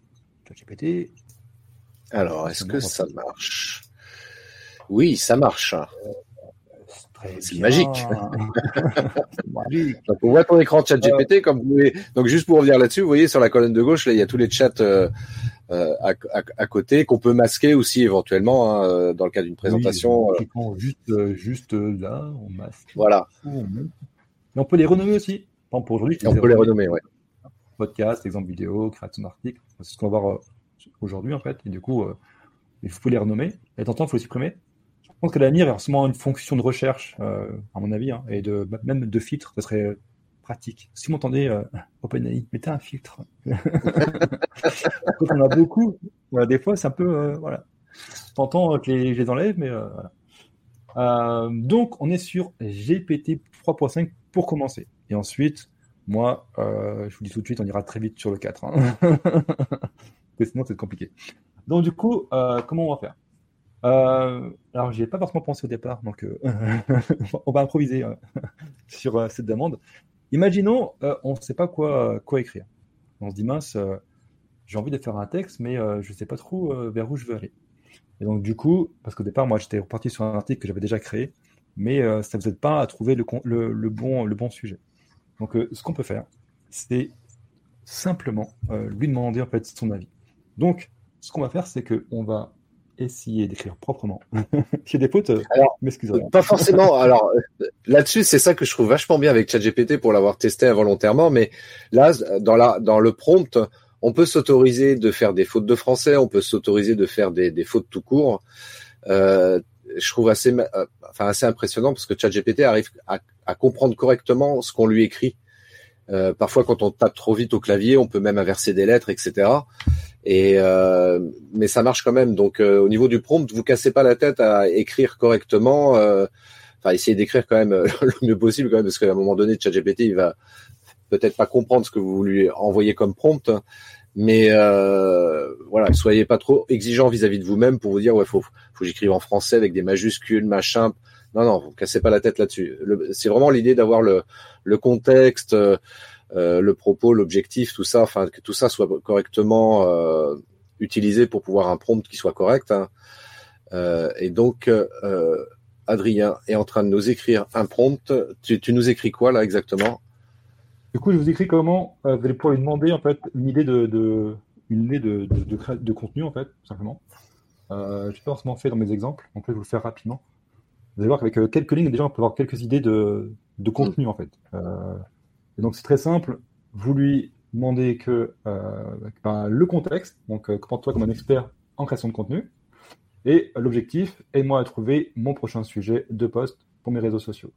Chat GPT. Alors, est-ce que ça marche? Oui, ça marche. C'est magique. Donc, on voit ton écran de chat GPT comme vous voulez. Donc juste pour revenir là-dessus, vous voyez sur la colonne de gauche, là il y a tous les chats euh, euh, à, à, à, côté qu'on peut masquer aussi éventuellement hein, euh, dans le cas d'une présentation. Oui, juste, juste là, on masque. Voilà. On, on peut les renommer aussi. pour aujourd'hui, on peut les renommer, ouais. Podcast, exemple vidéo, création d'article. C'est ce qu'on va voir aujourd'hui en fait. Et du coup, il faut les renommer. Et de temps, il faut les supprimer. Je pense que l'avenir est forcément une fonction de recherche, euh, à mon avis, hein, et de même de filtre, ce serait pratique. Si vous m'entendez, euh, OpenAI, mettez un filtre. on a beaucoup. Voilà, des fois, c'est un peu, euh, voilà. T'entends que les, je les enlève, mais euh, voilà. donc, on est sur GPT 3.5 pour commencer. Et ensuite, moi, je vous dis tout de suite, on ira très vite sur le 4. Hein. sinon, c'est compliqué. Donc, du coup, comment on va faire? Euh, alors, j'y ai pas forcément pensé au départ, donc euh, on va improviser euh, sur euh, cette demande. Imaginons, on ne sait pas quoi, quoi écrire. On se dit, mince, j'ai envie de faire un texte, mais je ne sais pas trop vers où je veux aller. Et donc, du coup, parce qu'au départ, moi, j'étais reparti sur un article que j'avais déjà créé, mais ça ne vous aide pas à trouver le, le, le, bon, le bon sujet. Donc, ce qu'on peut faire, c'est simplement lui demander en fait son avis. Donc, ce qu'on va faire, c'est qu'on va essayer d'écrire proprement. J'ai des fautes, alors, Pas forcément. alors là-dessus, c'est ça que je trouve vachement bien avec ChatGPT pour l'avoir testé involontairement. Mais là, dans la dans le prompt, on peut s'autoriser de faire des fautes de français, on peut s'autoriser de faire des, des fautes tout court. Euh, je trouve assez, euh, enfin assez impressionnant parce que ChatGPT arrive à, à, comprendre correctement ce qu'on lui écrit. Euh, parfois, quand on tape trop vite au clavier, on peut même inverser des lettres, etc. Et euh, mais ça marche quand même. Donc euh, au niveau du prompt, vous cassez pas la tête à écrire correctement. Euh, enfin, essayez d'écrire quand même le mieux possible quand même, parce qu'à un moment donné, ChatGPT, il va peut-être pas comprendre ce que vous lui envoyez comme prompt. Mais euh, voilà, soyez pas trop exigeant vis-à-vis de vous-même pour vous dire ouais faut faut que j'écrive en français avec des majuscules machin. Non non, vous cassez pas la tête là-dessus. C'est vraiment l'idée d'avoir le contexte. Euh, le propos, l'objectif, tout ça, enfin que tout ça soit correctement euh, utilisé pour pouvoir un prompt qui soit correct. Hein. Euh, et donc Adrien est en train de nous écrire un prompt. Tu, nous écris quoi là exactement? Du coup, je vous écris comment vous allez pouvoir lui demander en fait une idée de, une idée de, de, de, de, contenu en fait, tout simplement. Euh, je n'ai pas forcément fait dans mes exemples, donc je vais vous le faire rapidement. Vous allez voir qu'avec quelques lignes, déjà, on peut avoir quelques idées de, contenu en fait. Euh, et donc c'est très simple. Vous lui demandez que euh, ben, le contexte, donc euh, toi comme un expert en création de contenu, et l'objectif, aide-moi à trouver mon prochain sujet de poste pour mes réseaux sociaux.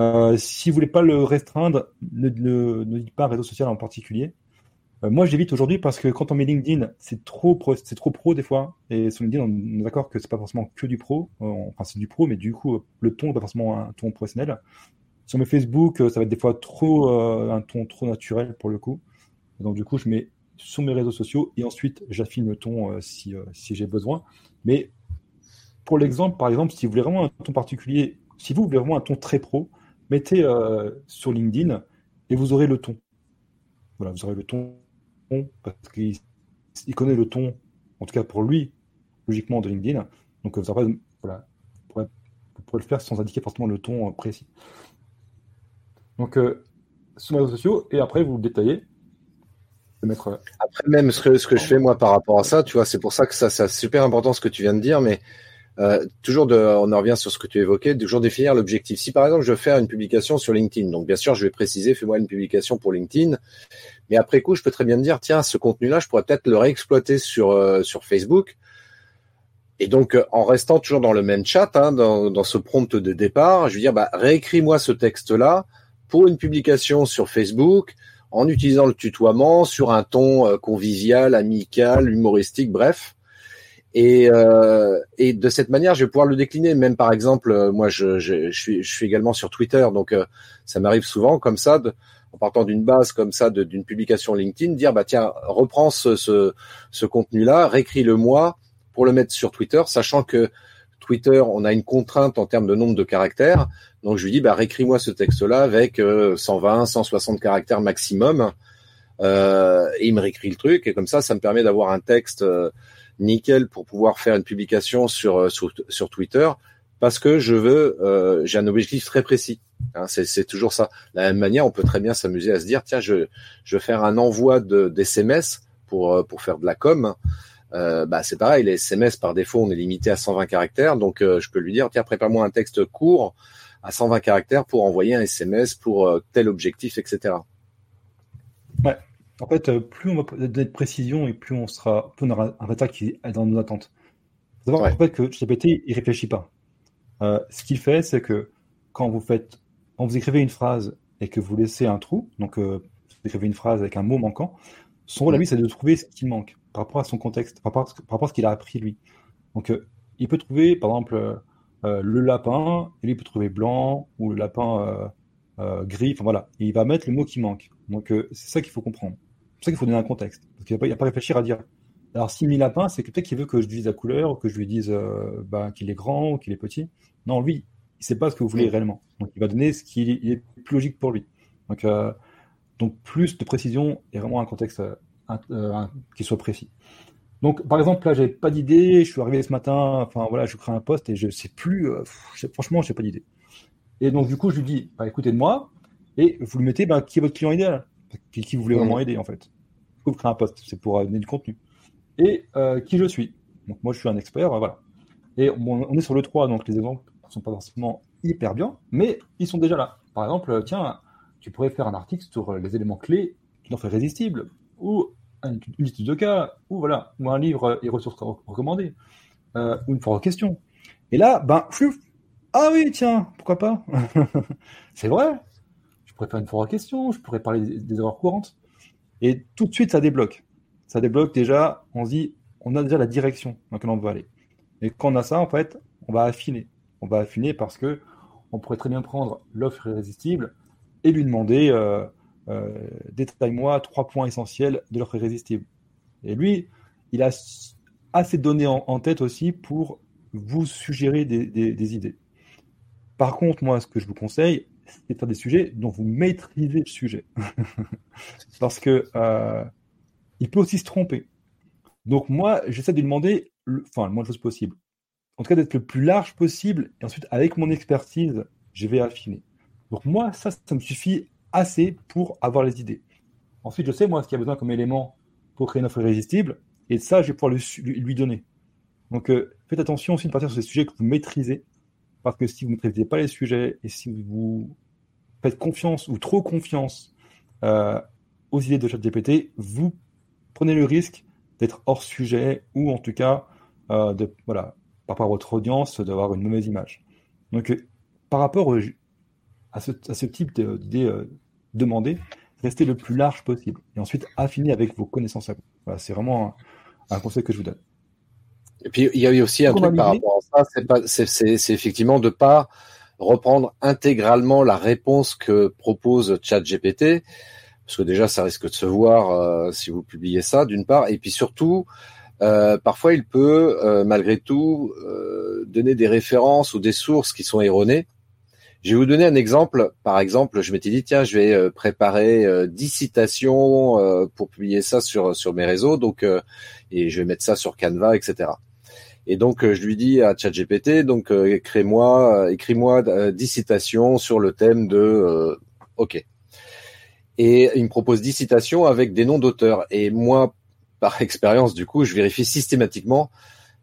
Euh, si vous voulez pas le restreindre, ne, dites pas un réseau social en particulier. Euh, moi, j'évite aujourd'hui parce que quand on met LinkedIn, c'est trop pro, c'est trop pro des fois. Et sur LinkedIn, on est d'accord que c'est pas forcément que du pro. Euh, enfin, c'est du pro, mais du coup, le ton n'est pas forcément un ton professionnel. Sur mes Facebook, euh, ça va être des fois trop un ton trop naturel pour le coup. Donc du coup, je mets sur mes réseaux sociaux et ensuite j'affine le ton si j'ai besoin. Mais pour l'exemple, par exemple, si vous voulez vraiment un ton particulier, si vous voulez vraiment un ton très pro, mettez sur LinkedIn et vous aurez le ton. Voilà, vous aurez le ton parce qu'il connaît le ton, en tout cas pour lui, logiquement de LinkedIn. Donc vous, aurez, voilà, vous pourrez le faire sans indiquer forcément le ton précis. Donc, euh, sur mes réseaux sociaux, et après, vous le détaillez. Euh, après, même ce que, ce que je fais, moi, par rapport à ça, tu vois, c'est pour ça que ça, c'est super important ce que tu viens de dire, mais euh, toujours de, on en revient sur ce que tu évoquais, toujours définir l'objectif. Si par exemple je veux faire une publication sur LinkedIn, donc bien sûr je vais préciser, fais-moi une publication pour LinkedIn, mais après coup je peux très bien me dire, tiens, ce contenu-là, je pourrais peut-être le réexploiter sur euh, sur Facebook. Et donc euh, en restant toujours dans le même chat, hein, dans, dans ce prompt de départ, je vais dire, bah réécris-moi ce texte-là pour une publication sur Facebook en utilisant le tutoiement sur un ton convivial, amical, humoristique, bref. Et, euh, et de cette manière, je vais pouvoir le décliner. Même par exemple, euh, moi, je, je, je, suis, je suis également sur Twitter, donc euh, ça m'arrive souvent comme ça, de, en partant d'une base comme ça, d'une publication LinkedIn, dire bah tiens, reprends ce, ce, ce contenu-là, réécris-le moi pour le mettre sur Twitter, sachant que Twitter, on a une contrainte en termes de nombre de caractères. Donc je lui dis, bah, réécris-moi ce texte-là avec 120, euh, 160 caractères maximum. Euh, et il me réécrit le truc. Et comme ça, ça me permet d'avoir un texte nickel pour pouvoir faire une publication sur, sur Twitter. parce que je veux, euh, j'ai un objectif très précis. Hein, c'est toujours ça. De la même manière, on peut très bien s'amuser à se dire, tiens, je, je faire un envoi de d'SMS pour euh, pour faire de la com. Euh, bah c'est pareil, les SMS par défaut, on est limité à 120 caractères, donc euh, je peux lui dire, tiens, prépare-moi un texte court à 120 caractères pour envoyer un SMS pour euh, tel objectif, etc. En fait, plus on va donner de précision et plus on sera, plus on aura un retard qui est dans nos attentes. Faut savoir en fait que GPT, il réfléchit pas. ce qu'il fait, c'est que quand vous faites, quand vous écrivez une phrase et que vous laissez un trou, donc vous écrivez une phrase avec un mot manquant, son rôle à lui, c'est de trouver ce qui manque par rapport à son contexte, par rapport, à ce qu'il a appris lui. Donc, euh, il peut trouver, par exemple, euh, euh, le lapin, et lui, il peut trouver blanc, ou le lapin gris, enfin voilà. Et il va mettre le mot qui manque. Donc, c'est ça qu'il faut comprendre. C'est ça qu'il faut donner un contexte. Parce qu'il n'y a, pas réfléchir à dire. Alors, s'il met lapin, c'est que peut-être qu'il veut que je dise la couleur, ou que je lui dise bah, qu'il est grand, ou qu'il est petit. Non, lui, il ne sait pas ce que vous voulez réellement. Donc, il va donner ce qui est plus logique pour lui. Donc, donc plus de précision et vraiment un contexte euh, qui soit précis. Donc, par exemple, là, j'avais pas d'idée. Je suis arrivé ce matin. Enfin, voilà, je crée un poste et je sais plus. Euh, franchement, je n'ai pas d'idée. Et donc, du coup, je lui dis, bah, écoutez de moi et vous lui mettez, bah, qui est votre client idéal, qui, qui vous voulez vraiment aider en fait? Vous créez un poste, c'est pour donner du contenu. Et euh, qui je suis. Donc, moi, je suis un expert, voilà. Et on est sur le 3, donc les exemples ne sont pas forcément hyper bien, mais ils sont déjà là. Par exemple, tiens, tu pourrais faire un article sur les éléments clés qui l'ont fait résistible ou une étude de cas, ou voilà, ou un livre et ressources recommandées, euh, ou une foire aux questions. Et là, ben, ah oui, tiens, pourquoi pas? C'est vrai. Je pourrais faire une foire aux questions, je pourrais parler des, erreurs courantes. Et tout de suite, ça débloque. Ça débloque déjà, on se dit, on a déjà la direction dans laquelle on veut aller. Et quand on a ça, en fait, on va affiner. On va affiner parce que on pourrait très bien prendre l'offre irrésistible et lui demander euh, euh, détaille-moi trois points essentiels de l'offre irrésistible. Et lui, il a assez de données en, tête aussi pour vous suggérer des, idées. Par contre, moi, ce que je vous conseille, c'est faire des sujets dont vous maîtrisez le sujet. Parce que euh, il peut aussi se tromper. Donc moi, j'essaie de lui demander, le, enfin, le moins de choses possible. En tout cas, d'être le plus large possible. Et ensuite, avec mon expertise, je vais affiner. Donc moi, ça, ça me suffit assez pour avoir les idées. Ensuite, je sais, moi, ce qu'il y a besoin comme élément pour créer une offre irrésistible, et ça, je vais pouvoir lui, donner. Donc, euh, faites attention aussi de partir sur ces sujets que vous maîtrisez, parce que si vous ne maîtrisez pas les sujets, et si vous faites confiance ou trop confiance euh, aux idées de ChatGPT, vous prenez le risque d'être hors sujet, ou en tout cas, euh, de, voilà, par rapport à votre audience, d'avoir une mauvaise image. Donc, par rapport à, ce, type d'idées demandez, restez le plus large possible. Et ensuite, affinez avec vos connaissances à vous. c'est vraiment un, conseil que je vous donne. Et puis, il y a aussi un truc par rapport à ça, c'est effectivement de pas reprendre intégralement la réponse que propose ChatGPT, parce que déjà, ça risque de se voir euh, si vous publiez ça, d'une part, et puis surtout, euh, parfois, il peut, euh, malgré tout, donner des références ou des sources qui sont erronées. Je vais vous donner un exemple. Par exemple, je m'étais dit tiens, je vais préparer euh, 10 citations euh, pour publier ça sur sur mes réseaux, donc euh, et je vais mettre ça sur Canva, etc. Et donc je lui dis à ChatGPT donc écris-moi écris-moi 10 citations sur le thème de OK. Et il me propose 10 citations avec des noms d'auteurs. Et moi, par expérience, du coup, je vérifie systématiquement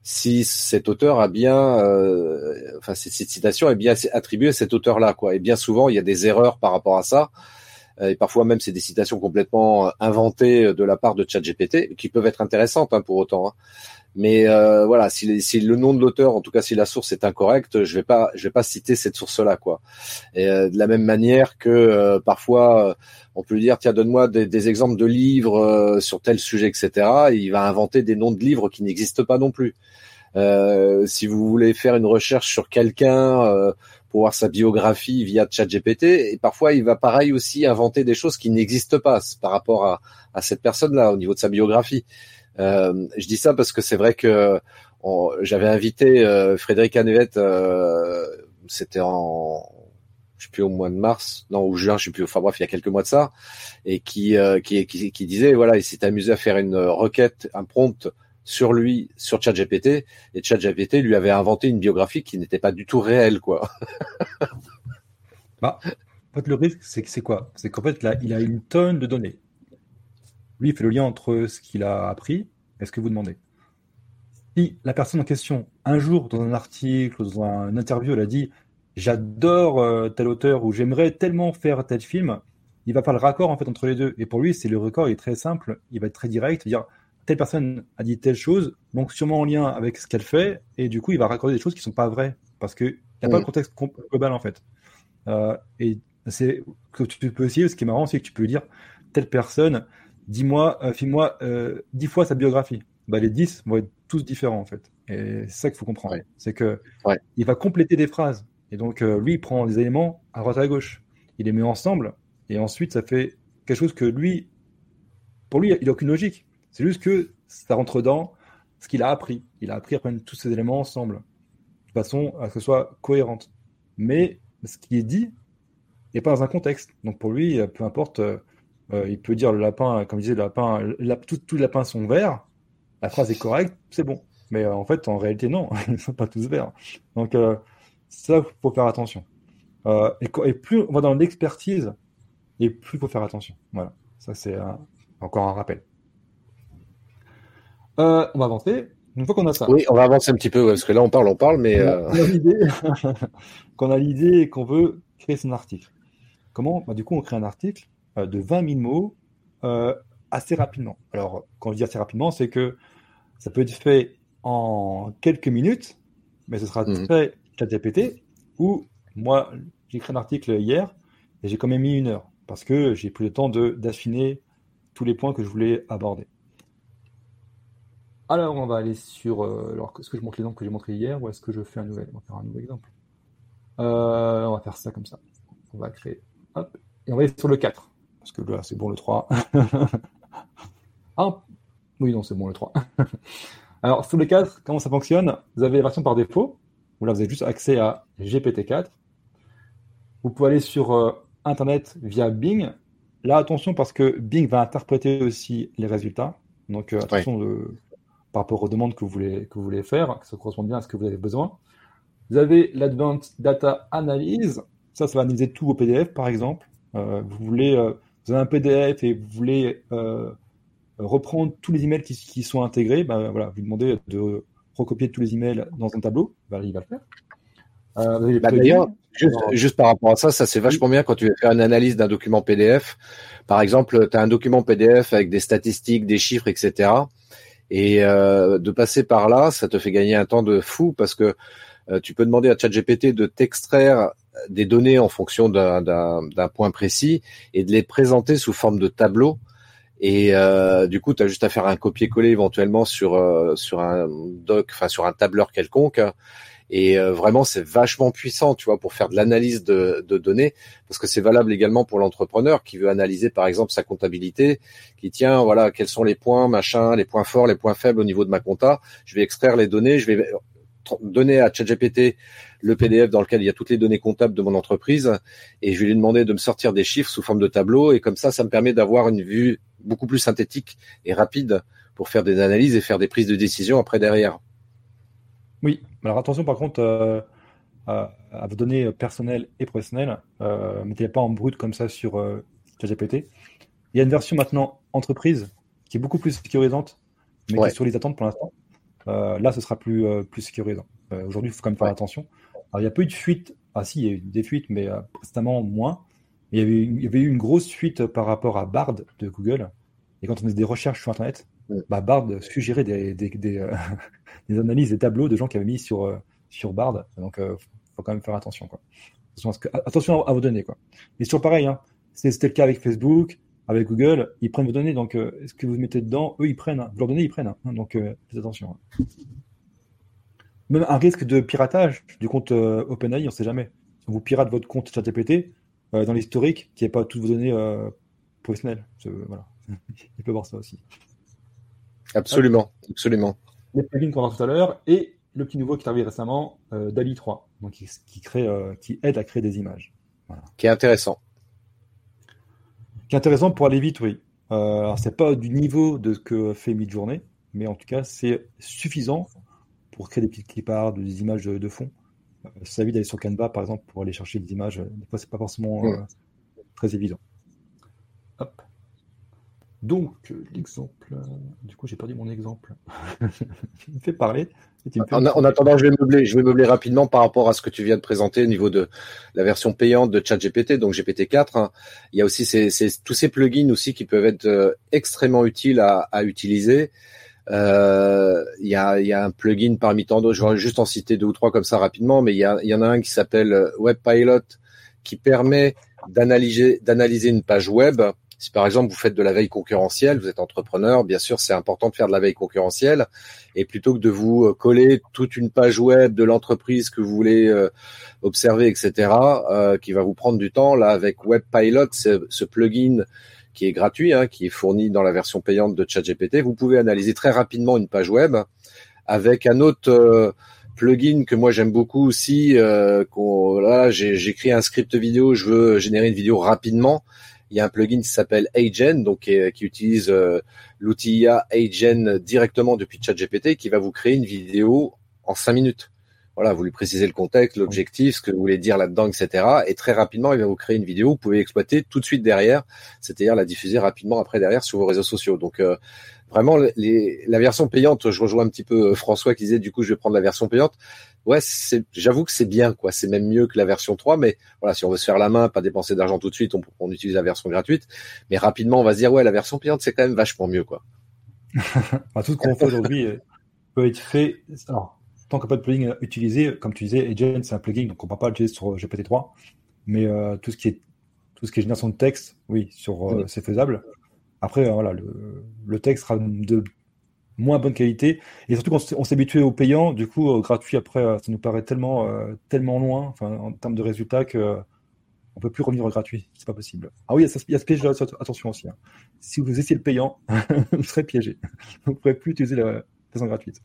si cet auteur a bien, euh, enfin cette citation est bien attribuée à cet auteur-là, quoi. Et bien souvent, il y a des erreurs par rapport à ça. Euh, et parfois même, c'est des citations complètement euh, inventées de la part de ChatGPT, qui peuvent être intéressantes hein, pour autant. Hein. Mais euh, voilà, si, le nom de l'auteur, en tout cas si la source est incorrecte, je vais pas, je vais pas citer cette source-là, quoi. Et euh, de la même manière que euh, parfois on peut lui dire tiens donne-moi des, des, exemples de livres sur tel sujet, etc. il va inventer des noms de livres qui n'existent pas non plus. si vous voulez faire une recherche sur quelqu'un pour voir sa biographie via ChatGPT, et parfois il va pareil aussi inventer des choses qui n'existent pas par rapport à, à cette personne-là au niveau de sa biographie. Euh, je dis ça parce que c'est vrai que j'avais invité euh, Frédéric Annevette, euh, c'était en je sais plus au mois de mars, non ou juin, je sais plus. Enfin bref, il y a quelques mois de ça, et qui qui, qui, disait voilà, il s'est amusé à faire une requête, un prompt sur lui sur ChatGPT et ChatGPT lui avait inventé une biographie qui n'était pas du tout réelle quoi. bah, en fait, le risque c'est c'est quoi? C'est qu'en fait là, il a une tonne de données. Lui fait le lien entre ce qu'il a appris et ce que vous demandez. Si la personne en question, un jour dans un article, dans une interview, elle a dit j'adore euh, tel auteur ou j'aimerais tellement faire tel film, il va faire le raccord en fait entre les deux. Et pour lui, c'est le record, il est très simple, il va être très direct, dire telle personne a dit telle chose, donc sûrement en lien avec ce qu'elle fait, et du coup, il va raccorder des choses qui sont pas vraies parce qu'il n'y a pas le contexte global en fait. Euh, et c'est que tu peux aussi, ce qui est marrant, c'est que tu peux dire telle personne, dis-moi, euh, file-moi euh, dix fois sa biographie. Bah, les dix vont être tous différents en fait. Et c'est ça qu'il faut comprendre. C'est que il va compléter des phrases. Et donc, lui, il prend des éléments à droite à gauche. Il les met ensemble et ensuite, ça fait quelque chose que lui, pour lui, il n'a aucune logique. C'est juste que ça rentre dans ce qu'il a appris. Il a appris à prendre tous ces éléments ensemble, de façon à ce que ce soit cohérente. Mais ce qui est dit n'est pas dans un contexte. Donc pour lui, peu importe, euh, euh, il peut dire le lapin, comme je disais, le lapin, tous les lapins sont verts, la phrase est correcte, c'est bon. Mais euh, en fait, en réalité, non, ils ne sont pas tous verts. Donc ça, il faut faire attention. Et, et, plus on va dans l'expertise, et plus il faut faire attention. Voilà, ça c'est encore un rappel. Euh, on va avancer. Une fois qu'on a ça. Oui, on va avancer un petit peu, parce que là on parle, on parle, mais. Euh, qu'on a l'idée et qu'on veut créer son article. Comment? Bah, Du coup, on crée un article euh, de 20 000 mots assez rapidement. Alors, quand je dis assez rapidement, c'est que ça peut être fait en quelques minutes, mais ce sera mmh. très ChatGPT, ou moi, j'ai créé un article hier et j'ai quand même mis une heure parce que j'ai pris le temps d'affiner tous les points que je voulais aborder. Alors, on va aller sur. Euh, alors, est-ce que je montre l'exemple que j'ai montré hier ou est-ce que je fais un nouvel On va faire un nouvel exemple? Euh, on va faire ça comme ça. On va créer. Hop. Et on va aller sur le 4. Parce que là, c'est bon le 3. ah, oui, non, c'est bon le 3. alors, sur le 4, comment ça fonctionne? Vous avez la version par défaut. Où là, vous avez juste accès à GPT-4. Vous pouvez aller sur euh, Internet via Bing. Là, attention parce que Bing va interpréter aussi les résultats. Donc, euh, attention de, par rapport aux demandes que vous voulez, que vous voulez faire, que ça correspond bien à ce que vous avez besoin. Vous avez l'Advanced Data Analyse. Ça, ça va analyser tous vos PDF, par exemple. Euh, vous voulez, euh, vous avez un PDF et vous voulez reprendre tous les emails qui, qui sont intégrés. Ben, voilà, vous demandez de recopier tous les emails dans un tableau. Ben, il va le faire. Euh, bah, d'ailleurs, juste, par rapport à ça, ça c'est vachement bien quand tu veux faire une analyse d'un document PDF. Par exemple, tu as un document PDF avec des statistiques, des chiffres, etc. Et euh, de passer par là, ça te fait gagner un temps de fou parce que euh, tu peux demander à ChatGPT de t'extraire des données en fonction d'un point précis et de les présenter sous forme de tableau. Et euh, du coup, tu as juste à faire un copier-coller éventuellement sur sur un doc, enfin sur un tableur quelconque et euh, vraiment, c'est vachement puissant, tu vois, pour faire de l'analyse de, de, données, parce que c'est valable également pour l'entrepreneur qui veut analyser, par exemple, sa comptabilité, qui tient, voilà, quels sont les points, machin, les points forts, les points faibles au niveau de ma compta. Je vais extraire les données, je vais donner à ChatGPT le PDF dans lequel il y a toutes les données comptables de mon entreprise, et je lui demander de me sortir des chiffres sous forme de tableau, et comme ça, ça me permet d'avoir une vue beaucoup plus synthétique et rapide pour faire des analyses et faire des prises de décision après derrière. Oui, alors attention par contre euh, à, vos données personnelles et professionnelles. Euh, mettez-les pas en brut comme ça sur euh, ChatGPT. Il y a une version maintenant entreprise qui est beaucoup plus sécurisante, mais qui est sur les attentes pour l'instant. Euh, là, ce sera plus, plus sécurisant. Aujourd'hui, il faut quand même faire attention. Alors, il n'y a pas eu de fuite. Ah si, il y a eu des fuites, mais précédemment moins. Il y, avait, il y avait eu une grosse fuite par rapport à Bard de Google. Et quand on faisait des recherches sur Internet, bah, Bard suggérait des, des, euh, des, analyses, des tableaux de gens qui avaient mis sur, euh, sur Bard. Donc, il euh, faut quand même faire attention. Quoi. Attention à, vos données. Quoi. Et sur pareil, hein, c'était le cas avec Facebook, avec Google, ils prennent vos données. Donc, ce que vous mettez dedans, eux, ils prennent. Hein. Vous leur donnez, ils prennent. Hein. donc, faites attention. Hein. Même un risque de piratage du compte OpenAI, on ne sait jamais. Si vous pirate votre compte ChatGPT, dans l'historique, qui n'est pas toutes vos données professionnelles. Voilà. il peut voir ça aussi. Absolument, absolument. Les plugins qu'on a tout à l'heure et le petit nouveau qui est arrivé récemment, euh, DALI 3, donc qui, crée, euh, qui aide à créer des images. Qui est intéressant. Qui est intéressant pour aller vite, oui. Euh, alors c'est pas du niveau de ce que fait Midjourney, mais en tout cas, c'est suffisant pour créer des petites clipards, des images de, fond. Euh, ça évite d'aller sur Canva, par exemple, pour aller chercher des images. Des fois, c'est pas forcément euh, très évident. Hop. Donc, l'exemple. Du coup, j'ai perdu mon exemple. je me fais parler. En, attendant, je vais, meubler, je vais meubler rapidement par rapport à ce que tu viens de présenter au niveau de la version payante de ChatGPT, donc GPT-4. Hein. Il y a aussi ces, tous ces plugins aussi qui peuvent être euh, extrêmement utiles à, utiliser. Euh, il, y a, il y a un plugin parmi tant d'autres, je vais juste en citer deux ou trois comme ça rapidement, mais il y, a, il y en a un qui s'appelle euh, WebPilot qui permet d'analyser une page web si par exemple vous faites de la veille concurrentielle, vous êtes entrepreneur, bien sûr c'est important de faire de la veille concurrentielle et plutôt que de vous euh, coller toute une page web de l'entreprise que vous voulez euh, observer, etc., euh, qui va vous prendre du temps, là avec WebPilot, ce plugin qui est gratuit, hein, qui est fourni dans la version payante de ChatGPT, vous pouvez analyser très rapidement une page web avec un autre plugin que moi j'aime beaucoup aussi. Euh, là, j'écris un script vidéo, je veux générer une vidéo rapidement il y a un plugin qui s'appelle Agen, donc qui, utilise euh, l'outil IA Agen directement depuis ChatGPT, qui va vous créer une vidéo en cinq minutes. Voilà, vous lui précisez le contexte, l'objectif, ce que vous voulez dire là-dedans, etc. Et très rapidement, il va vous créer une vidéo. Vous pouvez exploiter tout de suite derrière, c'est-à-dire la diffuser rapidement après derrière sur vos réseaux sociaux. Donc euh, vraiment, les, la version payante, je rejoins un petit peu euh, François qui disait du coup je vais prendre la version payante ouais, c'est, j'avoue que c'est bien, quoi. C'est même mieux que la version 3, mais voilà, si on veut se faire la main, pas dépenser d'argent tout de suite, on, on utilise la version gratuite. Mais rapidement, on va se dire, ouais, la version payante, c'est quand même vachement mieux, quoi. tout ce qu'on fait aujourd'hui euh, peut être fait. Alors, tant qu'il n'y a pas de plugin utilisé, comme tu disais, Agent, c'est un plugin, donc on ne peut pas l'utiliser sur GPT-3. Mais euh, tout ce qui est tout ce qui est génération de texte, oui, sur euh, c'est faisable. Après, voilà, le, texte sera de moins bonne qualité. Et surtout quand on s'est au payant, du coup, euh, gratuit après, euh, ça nous paraît tellement, euh, tellement loin, en termes de résultats, que on peut plus revenir au gratuit. C'est pas possible. Ah oui, il y a ce piège attention aussi. Hein. Si vous essayez le payant, vous serez piégé. Vous ne pourrez plus utiliser la version gratuite.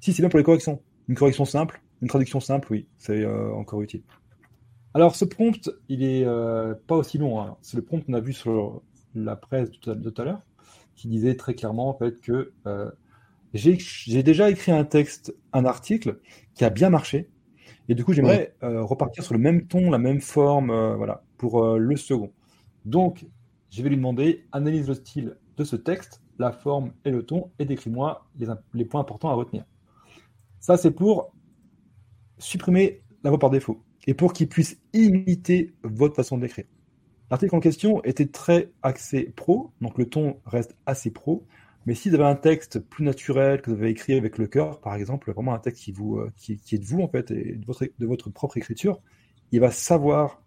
Si, c'est bien pour les corrections. Une correction simple, une traduction simple, oui, c'est encore utile. Alors, ce prompt, il est pas aussi long. Hein. C'est le prompt qu'on a vu sur la presse de tout à l'heure qui disait très clairement en fait que euh, j'ai déjà écrit un texte, un article qui a bien marché, et du coup j'aimerais euh, repartir sur le même ton, la même forme, euh, voilà, pour le second. Donc je vais lui demander analyse le style de ce texte, la forme et le ton, et décris-moi les, les points importants à retenir. Ça c'est pour supprimer la voix par défaut et pour qu'il puisse imiter votre façon d'écrire. L'article en question était très axé pro, donc le ton reste assez pro. Mais si vous avez un texte plus naturel que vous avez écrit avec le cœur, par exemple, vraiment un texte qui, vous, euh, qui, est de vous en fait et de votre, propre écriture, il va savoir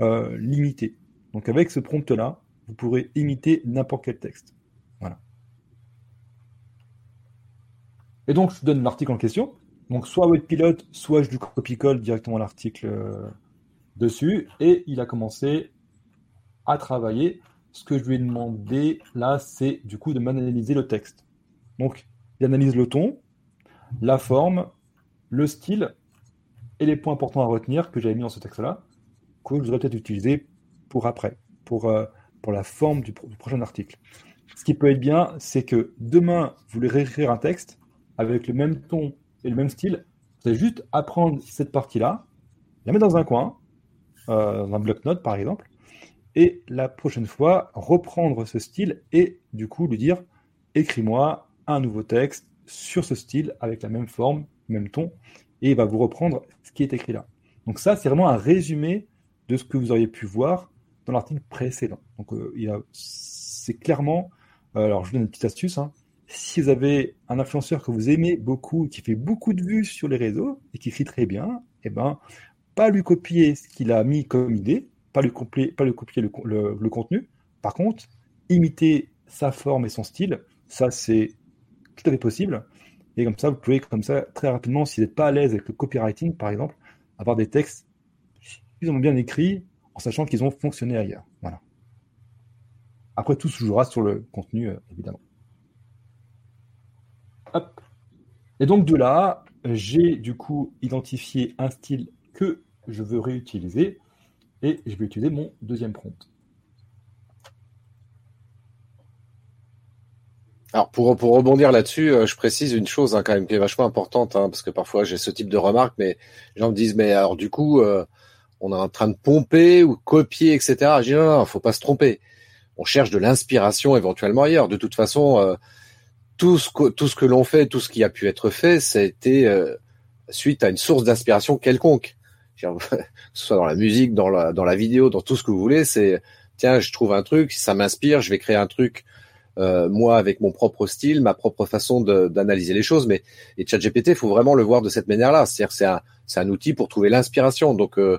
euh, l'imiter. Donc avec ce prompt-là, vous pourrez imiter n'importe quel texte. Voilà. Et donc je donne l'article en question. Donc soit pilote, soit je lui copie-colle directement l'article euh, dessus. Et il a commencé à travailler. Ce que je lui ai demandé là, c'est du coup de m'analyser le texte. Donc, il analyse le ton, la forme, le style et les points importants à retenir que j'avais mis dans ce texte-là, que je voudrais peut-être utiliser pour après, pour, euh, pour la forme du, prochain article. Ce qui peut être bien, c'est que demain, vous voulez réécrire un texte avec le même ton et le même style. Vous allez juste apprendre cette partie-là, la mettre dans un coin, euh, dans un bloc-notes par exemple, et la prochaine fois reprendre ce style et du coup lui dire écris-moi un nouveau texte sur ce style avec la même forme, même ton, et il va vous reprendre ce qui est écrit là. Donc ça, c'est vraiment un résumé de ce que vous auriez pu voir dans l'article précédent. Donc euh, c'est clairement, euh, alors je vous donne une petite astuce, hein. si vous avez un influenceur que vous aimez beaucoup, qui fait beaucoup de vues sur les réseaux et qui écrit très bien, eh ben pas lui copier ce qu'il a mis comme idée, pas lui pas copier le, contenu. Par contre, imiter sa forme et son style, ça c'est tout à fait possible. Et comme ça, vous pouvez comme ça très rapidement, si vous n'êtes pas à l'aise avec le copywriting, par exemple, avoir des textes ont bien écrits en sachant qu'ils ont fonctionné ailleurs. Voilà. Après, tout se jouera sur le contenu, euh, évidemment. Et donc de là, j'ai du coup identifié un style que je veux réutiliser et je vais utiliser mon deuxième prompt. Alors pour, rebondir là-dessus, euh, je précise une chose hein, quand même qui est vachement importante, hein, parce que parfois j'ai ce type de remarques, mais les gens me disent mais alors du coup euh, on est en train de pomper ou copier, etc. Je dis non, non, faut pas se tromper. On cherche de l'inspiration éventuellement ailleurs. De toute façon, euh, tout ce que tout ce que l'on fait, tout ce qui a pu être fait, été suite à une source d'inspiration quelconque. que ce soit dans la musique, dans la dans la vidéo, dans tout ce que vous voulez, c'est tiens, je trouve un truc, ça m'inspire, je vais créer un truc euh, moi avec mon propre style, ma propre façon d'analyser les choses. Mais et ChatGPT, faut vraiment le voir de cette manière-là. C'est-à-dire c'est un, c'est un outil pour trouver l'inspiration. Donc euh,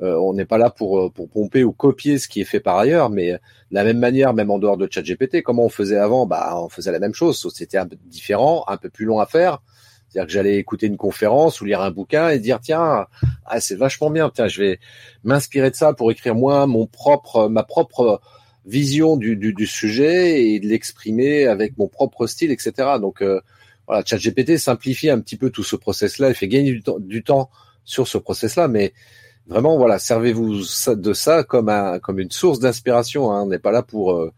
euh, on n'est pas là pour pour pomper ou copier ce qui est fait par ailleurs, mais de la même manière, même en dehors de ChatGPT, comment on faisait avant, bah on faisait la même chose. C'était un peu différent, un peu plus long à faire. C'est-à-dire que j'allais écouter une conférence ou lire un bouquin et dire tiens, ah, c'est vachement bien, tiens, je vais m'inspirer de ça pour écrire moi mon propre ma propre vision du, du, du sujet et de l'exprimer avec mon propre style, etc. Donc euh, voilà, ChatGPT simplifie un petit peu tout ce process-là et fait gagner du, temps, du temps sur ce process-là, mais vraiment voilà, servez-vous de ça comme un comme une source d'inspiration. Hein. On n'est pas là pour euh,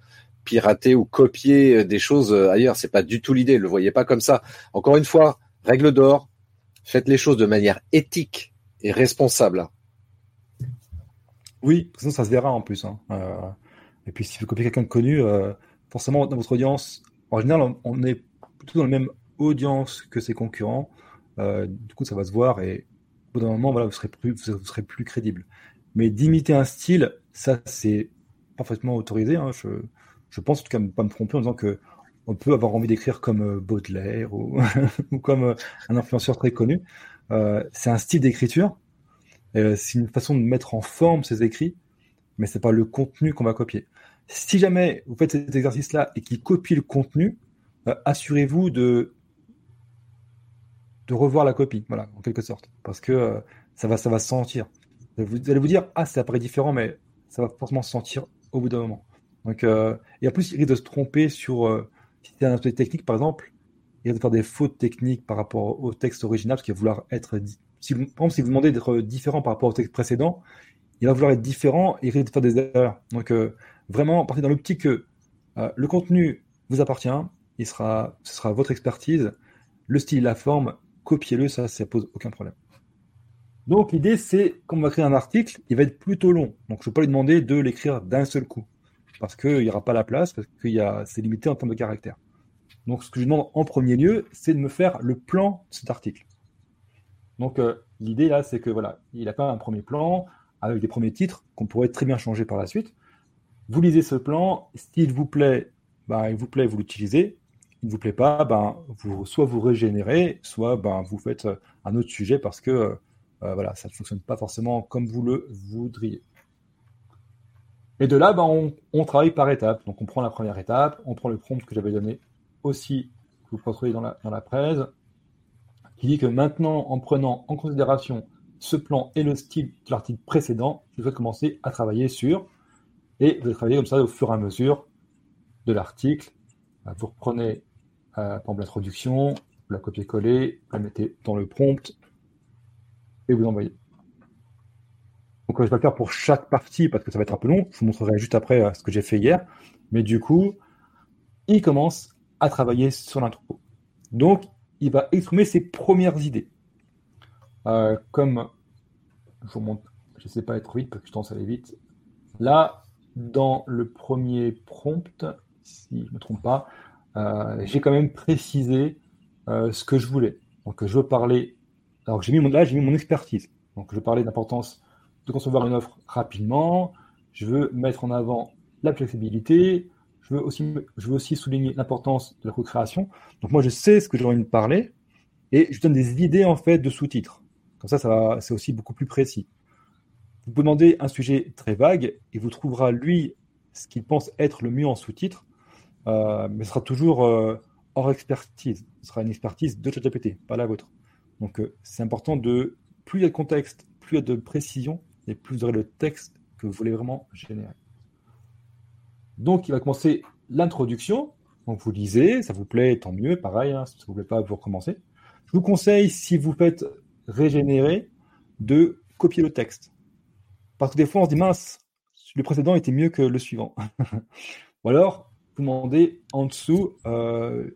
pirater ou copier euh, des choses euh, ailleurs. C'est pas du tout l'idée. Le voyez pas comme ça. Encore une fois, règle d'or. Faites les choses de manière éthique et responsable. Oui, sinon ça se verra en plus. Hein. Euh, et puis, si vous copiez quelqu'un de connu, euh, forcément, dans votre audience, en général, on, est plutôt dans la même audience que ses concurrents. Euh, du coup, ça va se voir et au bout d'un moment, voilà, vous serez plus, vous serez plus crédible. Mais d'imiter un style, ça, c'est parfaitement autorisé. Hein. Je, je, pense en tout cas ne pas me tromper en disant que on peut avoir envie d'écrire comme euh, Baudelaire ou, comme un influenceur très connu. Euh, c'est un style d'écriture. c'est une façon de mettre en forme ses écrits mais c'est pas le contenu qu'on va copier. Si jamais vous faites cet exercice-là et qu'il copie le contenu, euh, assurez-vous de de revoir la copie, voilà, en quelque sorte, parce que euh, ça va ça va se sentir. Vous allez vous dire ah ça paraît différent, mais ça va forcément se sentir au bout d'un moment. Donc euh, et en plus il risque de se tromper sur si c'est un aspect technique par exemple, il risque de faire des fautes techniques par rapport au texte original, parce qu'il va vouloir être si par exemple, si vous demandez d'être différent par rapport au texte précédent, il va vouloir être différent et il risque de faire des erreurs. Donc euh, vraiment, partez dans l'optique que euh, le contenu vous appartient, il ce sera votre expertise, le style, la forme, copiez-le, ça, ça pose aucun problème. Donc l'idée, c'est quand on va créer un article, il va être plutôt long. Donc je ne peux pas lui demander de l'écrire d'un seul coup, parce qu'il n'y aura pas la place, parce que c'est limité en termes de caractère. Donc ce que je demande en premier lieu, c'est de me faire le plan de cet article. Donc euh, l'idée là, c'est que voilà, il a pas un premier plan, avec des premiers titres qu'on pourrait très bien changer par la suite. Vous lisez ce plan, s'il vous plaît, ben, il vous plaît, vous l'utilisez. Il ne vous plaît pas, ben, soit vous régénérez, soit ben, vous faites euh, un autre sujet parce que euh, voilà, ça ne fonctionne pas forcément comme vous le voudriez. Et de là, ben, on, travaille par étapes. Donc on prend la première étape, on prend le prompt que j'avais donné aussi, que vous pouvez trouver dans la, dans la presse, qui dit que maintenant, en prenant en considération ce plan et le style de l'article précédent, je vais commencer à travailler sur. Et vous allez travailler comme ça au fur et à mesure de l'article. Euh, vous reprenez euh, l'introduction, vous la copiez-coller, vous la mettez dans le prompt et vous envoyez. Donc je vais le faire pour chaque partie parce que ça va être un peu long. Je vous montrerai juste après euh, ce que j'ai fait hier. Mais du coup, il commence à travailler sur l'intro. Donc, il va exprimer ses premières idées. Euh, comme je vous montre, je ne sais pas être vite parce que je tendance à aller vite. Là, dans le premier prompt, si je ne me trompe pas, euh, j'ai quand même précisé ce que je voulais. Donc, je veux parler. Alors, j'ai mis mon, là, j'ai mis mon expertise. Donc, je veux parler de concevoir une offre rapidement. Je veux mettre en avant la flexibilité. Je veux aussi, je veux aussi souligner l'importance de la co-création. Donc, moi, je sais ce que j'ai envie de parler et je donne des idées en fait de sous-titres. Comme ça, ça c'est aussi beaucoup plus précis. Vous pouvez demander un sujet très vague et vous trouvera, lui, ce qu'il pense être le mieux en sous-titre, euh, mais ce sera toujours euh, hors expertise. Ce sera une expertise de ChatGPT, pas la vôtre. Donc, euh, c'est important de, plus il y a de contexte, plus il y a de précision, plus vous aurez le texte que vous voulez vraiment générer. Donc, il va commencer l'introduction. Donc, vous lisez, ça vous plaît, tant mieux. Pareil, hein, si ça ne vous plaît pas, vous recommencez. Je vous conseille, si vous faites régénérer de copier le texte. Parce que des fois, on se dit, mince, le précédent était mieux que le suivant. Ou alors, vous demandez en dessous, euh,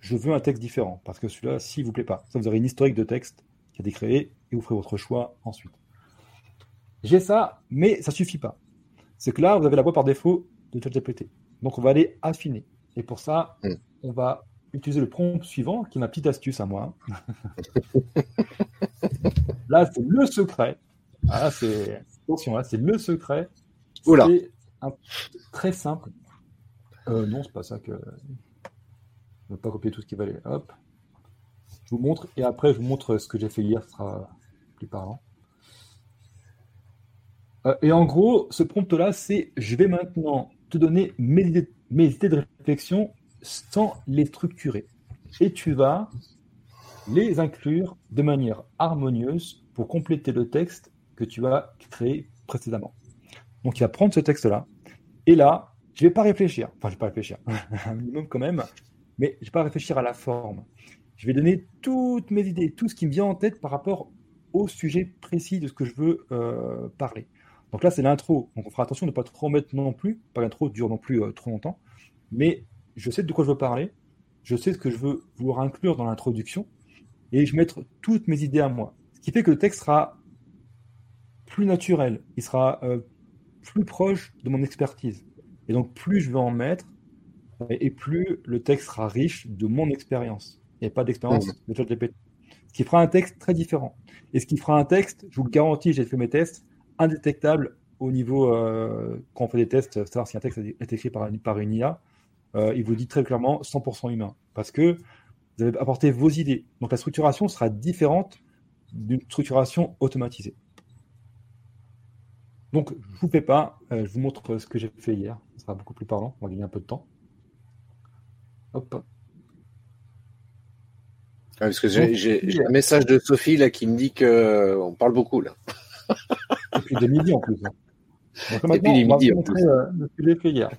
je veux un texte différent, parce que celui-là, s'il vous plaît pas. Ça, vous aurez une historique de texte qui a été créé et vous ferez votre choix ensuite. J'ai ça, mais ça suffit pas. C'est que là, vous avez la voix par défaut de ChatGPT. Donc, on va aller affiner. Et pour ça, mm. on va utiliser le prompt suivant, qui est ma petite astuce à moi. là, c'est le secret. Ah, c'est attention, là, c'est le secret. C'est très simple. Euh, non, c'est pas ça que. Je ne vais pas copier tout ce qui va aller. Hop. Je vous montre et après je vous montre ce que j'ai fait hier, ce sera plus parlant. Euh, et en gros, ce prompt-là, c'est je vais maintenant te donner mes idées, mes idées de réflexion sans les structurer. Et tu vas les inclure de manière harmonieuse pour compléter le texte que tu as créé précédemment. Donc il va prendre ce texte-là, et là, je ne vais pas réfléchir, enfin je ne vais pas réfléchir, un minimum quand même, mais je ne vais pas réfléchir à la forme. Je vais donner toutes mes idées, tout ce qui me vient en tête par rapport au sujet précis de ce que je veux euh, parler. Donc là, c'est l'intro. Donc on fera attention de ne pas trop mettre non plus, pas l'intro dure non plus euh, trop longtemps, mais je sais de quoi je veux parler, je sais ce que je veux vouloir inclure dans l'introduction, et je vais mettre toutes mes idées à moi. Ce qui fait que le texte sera plus naturel, il sera euh, plus proche de mon expertise. Et donc plus je vais en mettre, et plus le texte sera riche de mon expérience, et pas d'expérience mmh. de ChatGPT. Ce qui fera un texte très différent. Et ce qui fera un texte, je vous le garantis, j'ai fait mes tests, indétectable au niveau, euh, quand on fait des tests, savoir si un texte est écrit par, par une IA, euh, il vous dit très clairement 100% humain. Parce que vous avez apporté vos idées. Donc la structuration sera différente d'une structuration automatisée. Donc, je ne vous fais pas, euh, je vous montre ce que j'ai fait hier. Ce sera beaucoup plus parlant, on va gagner un peu de temps. Hop. Ah, parce que j'ai un message de Sophie là qui me dit qu'on euh, parle beaucoup là. Et puis de midi en plus. Hein. Donc, Et puis midi en plus. Euh, fait hier.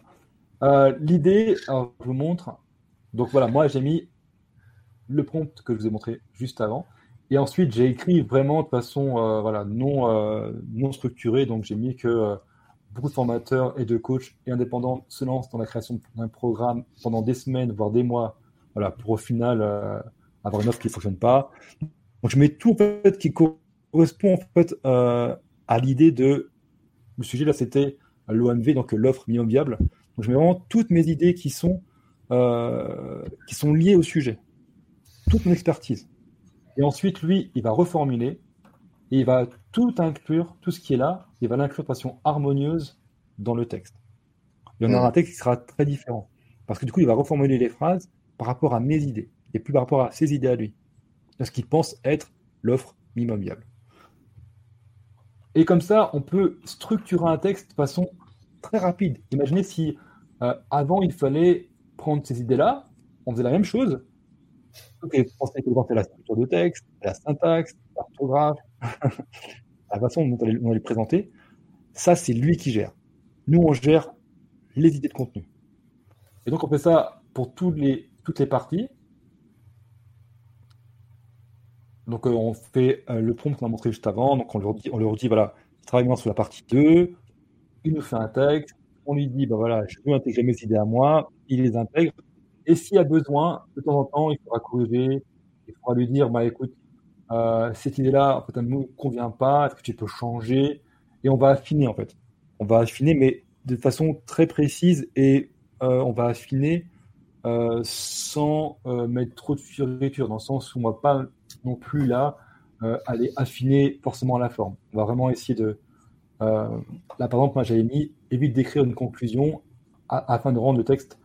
L'idée, je vous montre. Donc voilà, moi j'ai mis le prompt que je vous ai montré juste avant. Et ensuite, j'ai écrit vraiment de façon euh, voilà, non, euh, non structurée. Donc, j'ai mis que euh, beaucoup de formateurs et de coachs et indépendants se lancent dans la création d'un programme pendant des semaines, voire des mois, voilà, pour au final avoir une offre qui ne fonctionne pas. Donc, je mets tout en fait, qui correspond en fait, à l'idée de. Le sujet là, c'était l'OMV, donc l'offre minimum viable. Donc, je mets vraiment toutes mes idées qui sont, qui sont liées au sujet, toute mon expertise. Et ensuite, lui, il va reformuler et il va tout inclure, tout ce qui est là, il va l'inclure de façon harmonieuse dans le texte. Il y en aura un texte qui sera très différent. Parce que du coup, il va reformuler les phrases par rapport à mes idées et plus par rapport à ses idées à lui. Ce qu'il pense être l'offre minimum viable. Et comme ça, on peut structurer un texte de façon très rapide. Imaginez si euh, avant il fallait prendre ces idées-là, on faisait la même chose, Ok, pensez que la structure de texte, la syntaxe, l'orthographe, la façon dont on va les présenter. Ça, c'est lui qui gère. Nous, on gère les idées de contenu. Et donc, on fait ça pour tous les, toutes les parties. Donc, euh, on fait euh, le prompt qu'on a montré juste avant. Donc, on leur dit, on leur dit voilà, travaille sur la partie 2. Il nous fait un texte. On lui dit, bah voilà, je veux intégrer mes idées à moi. Il les intègre. Et s'il y a besoin, de temps en temps, il faudra corriger, il faudra lui dire, bah écoute, euh, cette idée-là, en fait, elle ne nous convient pas, est-ce que tu peux changer? Et on va affiner, en fait. On va affiner, mais de façon très précise, et on va affiner sans mettre trop de fioriture, dans le sens où on va pas non plus là aller affiner forcément la forme. On va vraiment essayer de... là, par exemple, moi, j'avais mis évite d'écrire une conclusion afin de rendre le texte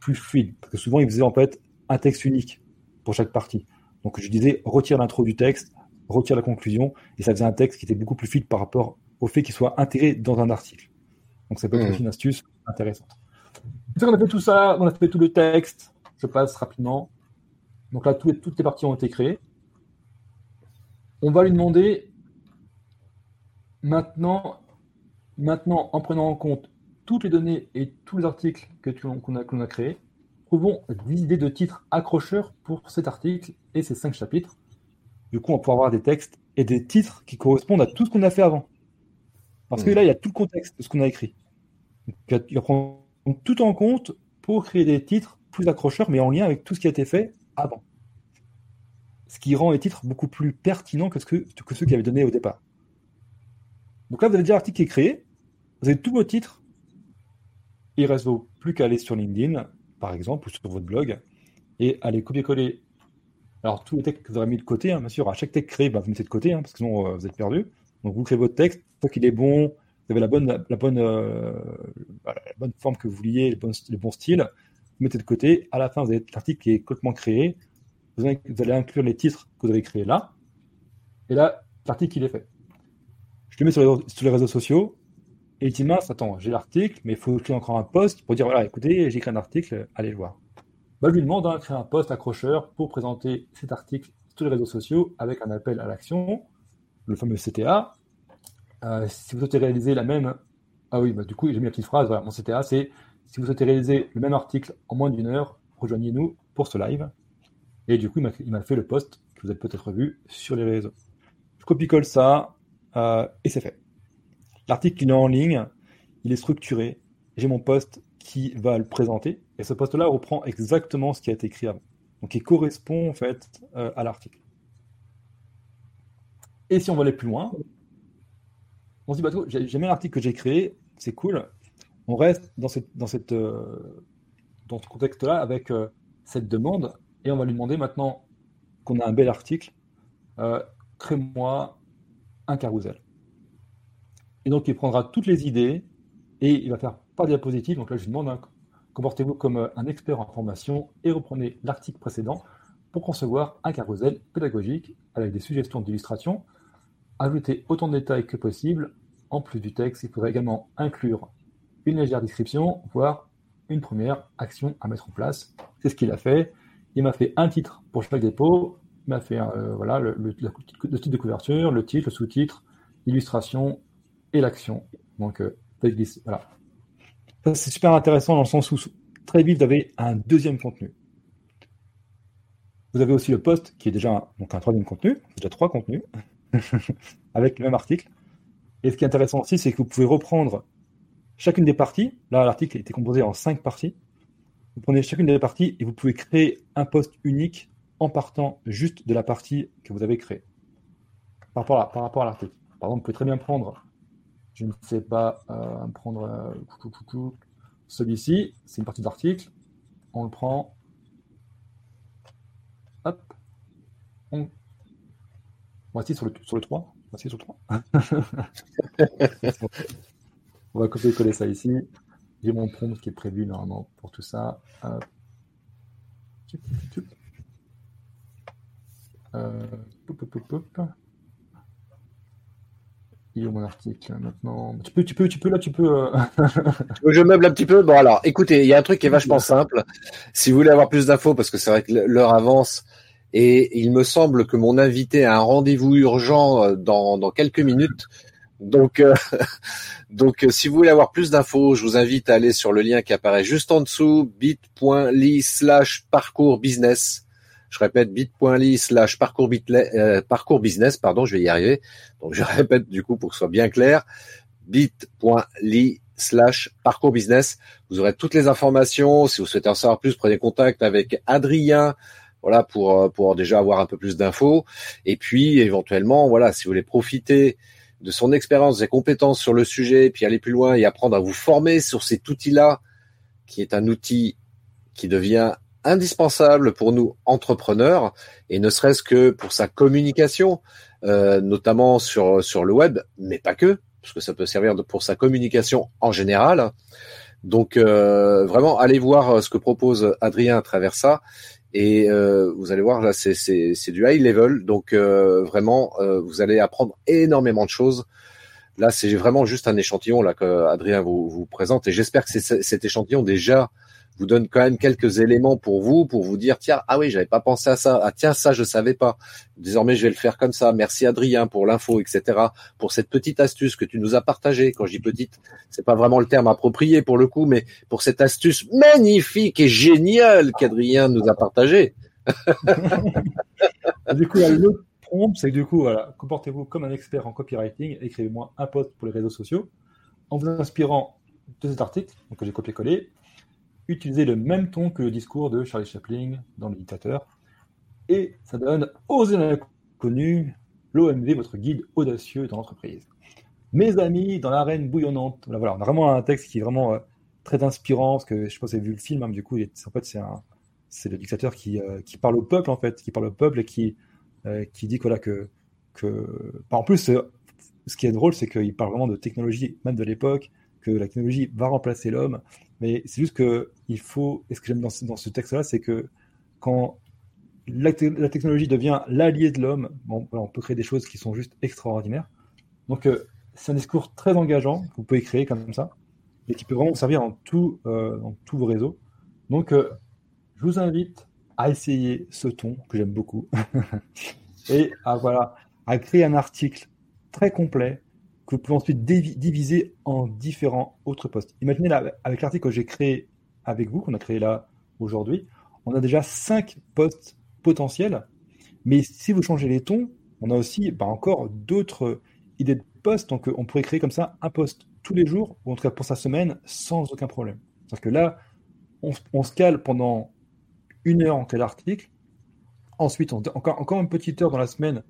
plus fluide. Parce que souvent, il faisait en fait un texte unique pour chaque partie. Donc je disais, retire l'intro du texte, retire la conclusion, et ça faisait un texte qui était beaucoup plus fluide par rapport au fait qu'il soit intégré dans un article. Donc ça peut être mmh. une astuce intéressante. On a fait tout ça, on a fait tout le texte, je passe rapidement. Donc là, toutes les parties ont été créées. On va lui demander maintenant, maintenant en prenant en compte toutes les données et tous les articles qu'on a, a créés, trouvons des idées de titres accrocheurs pour cet article et ces cinq chapitres. Du coup, on pourra avoir des textes et des titres qui correspondent à tout ce qu'on a fait avant. Parce que hmm. là, il y a tout le contexte de ce qu'on a écrit. il va prendre tout en compte pour créer des titres plus accrocheurs, mais en lien avec tout ce qui a été fait avant. Ce qui rend les titres beaucoup plus pertinents que, ce que, que ceux qui avaient donné au départ. Donc là, vous avez déjà l'article qui est créé, vous avez tous vos titres, il ne reste plus qu'à aller sur LinkedIn, par exemple, ou sur votre blog, et aller copier-coller. Alors, tous les textes que vous aurez mis de côté, hein, bien sûr, à chaque texte créé, bah, vous mettez de côté, hein, parce que sinon euh, vous êtes perdu. Donc, vous créez votre texte, fois qu'il est bon, vous avez la bonne, euh, forme que vous vouliez, le bon, le bon style, vous mettez de côté. À la fin, vous avez l'article qui est complètement créé. Vous allez, inclure les titres que vous avez créés là. Et là, l'article, il est fait. Je le mets sur les, sur les réseaux sociaux. Et il dit, mince, attends, j'ai l'article, mais il faut créer encore un post pour dire, voilà, écoutez, j'ai écrit un article, allez le voir. Bah, je lui demande de hein, créer un post accrocheur pour présenter cet article sur les réseaux sociaux avec un appel à l'action, le fameux CTA. Euh, si vous souhaitez réaliser la même... Ah oui, bah, du coup, j'ai mis la petite phrase, voilà, mon CTA, c'est si vous souhaitez réaliser le même article en moins d'une heure, rejoignez-nous pour ce live. Et du coup, il m'a fait le post que vous avez peut-être vu sur les réseaux. Je copie-colle ça euh, et c'est fait. L'article, est en ligne, il est structuré. J'ai mon poste qui va le présenter. Et ce poste-là reprend exactement ce qui a été écrit avant. Donc, il correspond en fait euh, à l'article. Et si on va aller plus loin, on se dit, bah, j'ai mis l'article que j'ai créé, c'est cool. On reste dans, euh, ce contexte-là avec cette demande et on va lui demander maintenant qu'on a un bel article, crée-moi un carrousel. Et donc, il prendra toutes les idées et il va faire par diapositive. Donc là, je lui demande, hein, comportez-vous comme euh, un expert en formation et reprenez l'article précédent pour concevoir un carrousel pédagogique avec des suggestions d'illustration. Ajoutez autant de détails que possible. En plus du texte, il faudrait également inclure une légère description, voire une première action à mettre en place. C'est ce qu'il a fait. Il m'a fait un titre pour chaque dépôt. Il m'a fait euh, voilà, le, titre de couverture, le titre, le sous-titre, l'illustration, et l'action. Donc, euh, c'est super intéressant dans le sens où très vite, vous avez un deuxième contenu. Vous avez aussi le post qui est déjà un, donc un troisième contenu, déjà trois contenus, avec le même article. Et ce qui est intéressant aussi, c'est que vous pouvez reprendre chacune des parties. Là, l'article été composé en cinq parties. Vous prenez chacune des parties et vous pouvez créer un post unique en partant juste de la partie que vous avez créée par rapport à, par rapport à l'article. Par exemple, vous pouvez très bien prendre je ne sais pas euh, prendre euh, celui-ci, c'est une partie d'article. On le prend. Hop. On... Voici sur le, sur le 3. Voici sur le 3. on va copier-coller ça ici. J'ai mon prompt qui est prévu normalement pour tout ça. Euh, mon article maintenant? Tu peux, tu peux, tu peux là, tu peux. Euh, je meuble un petit peu? Bon alors, écoutez, il y a un truc qui est vachement simple. Si vous voulez avoir plus d'infos, parce que c'est vrai que l'heure avance et il me semble que mon invité a un rendez-vous urgent euh, dans, dans quelques minutes. Donc, euh, donc, si vous voulez avoir plus d'infos, je vous invite à aller sur le lien qui apparaît juste en dessous, bit.ly slash parcours business. Je répète bit.ly slash parcours, euh, business, pardon, je vais y arriver. Donc je répète du coup pour que ce soit bien clair, bit.ly slash parcours business. Vous aurez toutes les informations. Si vous souhaitez en savoir plus, prenez contact avec Adrien. Voilà pour euh, pour déjà avoir un peu plus d'infos. Et puis éventuellement, voilà, si vous voulez profiter de son expérience, ses compétences sur le sujet, puis aller plus loin et apprendre à vous former sur cet outil-là, qui est un outil qui devient indispensable pour nous entrepreneurs et ne serait-ce que pour sa communication, euh, notamment sur sur le web, mais pas que, parce que ça peut servir pour sa communication en général. Donc euh, vraiment, allez voir euh, ce que propose Adrien à travers ça. Et euh, vous allez voir là, c'est du high level. Donc euh, vraiment, euh, vous allez apprendre énormément de choses. Là, c'est vraiment juste un échantillon là que Adrien vous, vous présente. Et j'espère que cet échantillon déjà vous donne quand même quelques éléments pour vous, pour vous dire tiens ah oui j'avais pas pensé à ça, ah tiens ça je savais pas. Désormais je vais le faire comme ça. Merci Adrien pour l'info etc. Pour cette petite astuce que tu nous as partagée. Quand je dis petite, c'est pas vraiment le terme approprié pour le coup, mais pour cette astuce magnifique et géniale qu'Adrien nous a partagée. du coup l'autre prompt c'est que du coup voilà comportez-vous comme un expert en copywriting, écrivez-moi un post pour les réseaux sociaux en vous inspirant de cet article que j'ai copié-collé utiliser le même ton que le discours de Charlie Chaplin dans Le Dictateur. Et ça donne Oser l'inconnu, l'OMV, votre guide audacieux dans l'entreprise. Mes amis, dans l'arène bouillonnante. Voilà, on a vraiment un texte qui est vraiment euh, très inspirant, parce que je pas si vous avez vu le film, hein, du coup, en fait, c'est le dictateur qui, euh, qui, parle au peuple, en fait, qui parle au peuple et qui, euh, dit voilà, que, que. en plus, ce qui est drôle, c'est qu'il parle vraiment de technologie, même de l'époque, que la technologie va remplacer l'homme. Mais c'est juste que il faut. Et ce que j'aime dans, ce texte-là, c'est que quand la, technologie devient l'allié de l'homme, on peut créer des choses qui sont juste extraordinaires. Donc, euh, c'est un discours très engageant que vous pouvez créer comme ça et qui peut vraiment servir dans, tout, euh, dans tous vos réseaux. Donc, euh, je vous invite à essayer ce ton que j'aime beaucoup et à, voilà, à créer un article très complet que vous pouvez ensuite diviser en différents autres posts. Imaginez là, avec l'article que j'ai créé avec vous, qu'on a créé là aujourd'hui, on a déjà cinq posts potentiels. Mais si vous changez les tons, on a aussi bah, encore d'autres idées de posts. Donc on pourrait créer comme ça un post tous les jours, ou en tout cas pour sa semaine, sans aucun problème. Parce que là, on, se cale pendant une heure en tel article. Ensuite, encore, encore une petite heure dans la semaine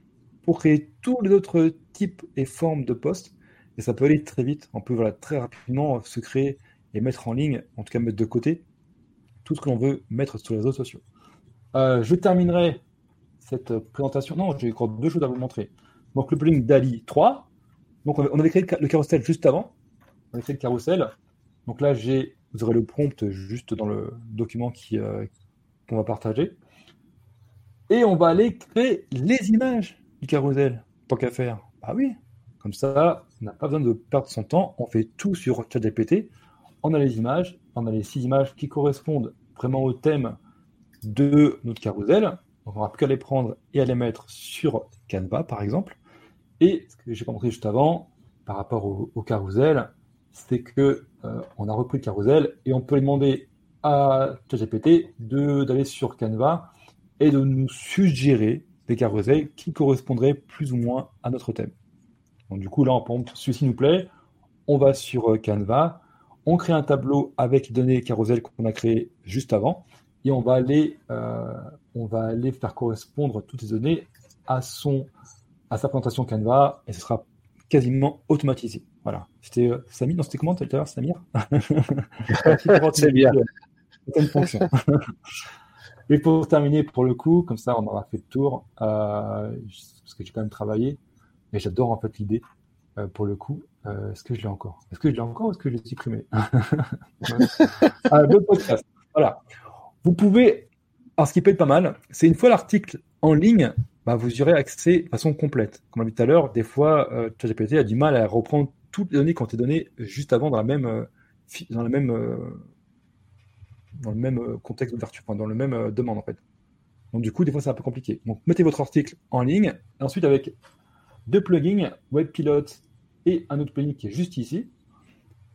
pour créer tous les autres types et formes de posts. Et ça peut aller très vite. On peut voilà, très rapidement se créer et mettre en ligne, en tout cas mettre de côté, tout ce que l'on veut mettre sur les réseaux sociaux. Euh, je terminerai cette présentation. Non, j'ai encore deux choses à vous montrer. Donc, le plugin DALI 3. Donc, on avait créé le carousel juste avant. On avait créé le carousel. Donc là, j'ai, vous aurez le prompt juste dans le document qui, euh, qu'on va partager. Et on va aller créer les images du carrousel, tant qu'à faire. Ah oui, comme ça, on n'a pas besoin de perdre son temps. On fait tout sur ChatGPT. On a les images, on a les six images qui correspondent vraiment au thème de notre carrousel. Donc on n'aura plus qu'à les prendre et à les mettre sur Canva, par exemple. Et ce que j'ai montré juste avant, par rapport au, au carrousel, c'est que euh, on a repris le carrousel et on peut demander à ChatGPT d'aller sur Canva et de nous suggérer des carousels qui correspondraient plus ou moins à notre thème. Donc du coup, là, on celui-ci nous plaît, on va sur euh, Canva, on crée un tableau avec les données carousel qu'on a créé juste avant, et on va aller, euh, on va aller faire correspondre toutes ces données à son, à sa présentation Canva, et ce sera quasiment automatisé. Voilà. C'était euh, Samir, non, c'était comment tout à l'heure, Samir? C'est bien. fonction. Et pour terminer, pour le coup, comme ça, on aura fait le tour, euh, parce que j'ai quand même travaillé, et j'adore en fait l'idée, euh, pour le coup. Euh, est-ce que je l'ai encore? Est-ce que je l'ai encore ou est-ce que je l'ai supprimé? Ah. Voilà. Vous pouvez, alors ce qui peut être pas mal, c'est une fois l'article en ligne, bah, vous y aurez accès de façon complète. Comme on l'a dit tout à l'heure, des fois, ChatGPT a du mal à reprendre toutes les données qui ont été données juste avant dans la même, dans la même dans le même euh, contexte d'ouverture, dans le même euh, demande en fait. Donc du coup, des fois, c'est un peu compliqué. Donc mettez votre article en ligne, et ensuite avec deux plugins, WebPilot et un autre plugin qui est juste ici.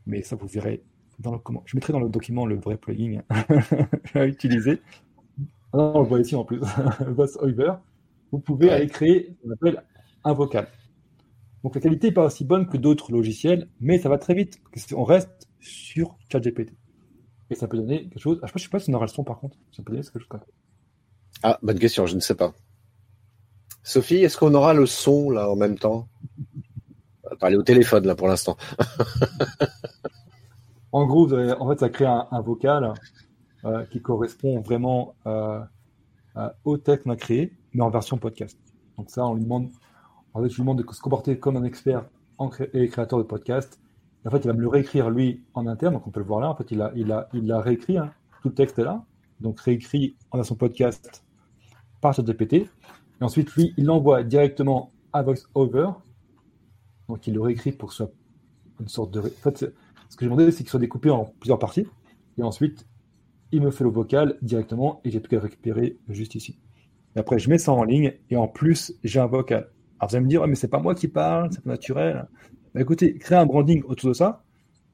Mais ça, vous verrez dans le comment. Je mettrai dans le document le vrai plugin à utiliser. Ah non, on le voit ici en plus. VoiceOver. Vous pouvez aller créer ce qu'on appelle un vocal. Donc la qualité n'est pas aussi bonne que d'autres logiciels, mais ça va très vite. On reste sur ChatGPT. Et ça peut donner quelque chose. Ah, je ne sais pas si on aura le son par contre. Ça peut donner quelque chose Ah, bonne question, je ne sais pas. Sophie, est-ce qu'on aura le son là en même temps? On va parler au téléphone là pour l'instant. en gros, en fait, ça crée un, vocal euh, qui correspond vraiment euh, euh, au texte qu'on a créé, mais en version podcast. Donc ça, on lui demande, en fait, je lui demande de se comporter comme un expert et créateur de podcast en fait, il va me le réécrire lui en interne, donc on peut le voir là. En fait, il a, il a, il a réécrit, hein. tout le texte est là, donc réécrit en version podcast par ChatGPT. Et ensuite, lui, il l'envoie directement à VoiceOver. Donc, il le réécrit pour que ce soit une sorte de. En fait, ce que j'ai demandé, c'est qu'il soit découpé en plusieurs parties. Et ensuite, il me fait le vocal directement et j'ai plus qu'à le récupérer juste ici. Et après, je mets ça en ligne et en plus, j'ai un vocal. Alors, vous allez me dire, mais c'est pas moi qui parle, c'est pas naturel. Bah, écoutez, créer un branding autour de ça.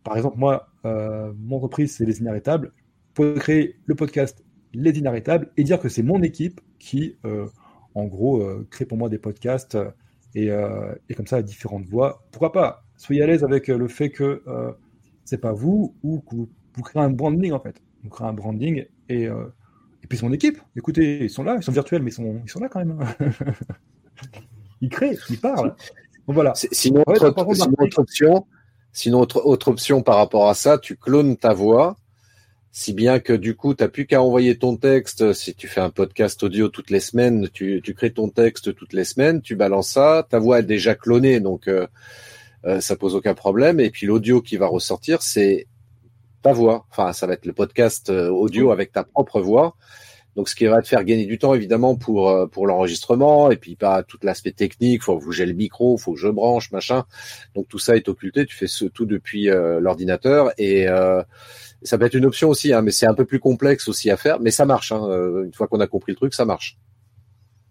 Par exemple, moi, euh, mon entreprise, c'est Les Inarrêtables. Vous pouvez créer le podcast Les Inarrêtables et dire que c'est mon équipe qui, euh, en gros, euh, crée pour moi des podcasts et, comme ça, différentes voix. Pourquoi pas? Soyez à l'aise avec le fait que c'est pas vous ou que vous, créez un branding, en fait. on crée un branding et, et puis son équipe. Écoutez, ils sont là, ils sont virtuels, mais ils sont, ils sont là quand même. ils créent, ils parlent. Voilà. Sinon, autre, option, sinon autre, autre option par rapport à ça, tu clones ta voix si bien que du coup, tu n'as plus qu'à envoyer ton texte. Si tu fais un podcast audio toutes les semaines, tu, crées ton texte toutes les semaines, tu balances ça, ta voix est déjà clonée, donc euh, euh, ça pose aucun problème. Et puis l'audio qui va ressortir, c'est ta voix. Enfin, ça va être le podcast euh, audio avec ta propre voix. Donc, ce qui va te faire gagner du temps, évidemment, pour euh, pour l'enregistrement, et puis pas tout l'aspect technique. Faut bouger le micro, faut que je branche, machin. Donc tout ça est occulté. Tu fais ce, tout depuis l'ordinateur et ça peut être une option aussi, hein, mais c'est un peu plus complexe aussi à faire, mais ça marche. Hein, euh, une fois qu'on a compris le truc, ça marche.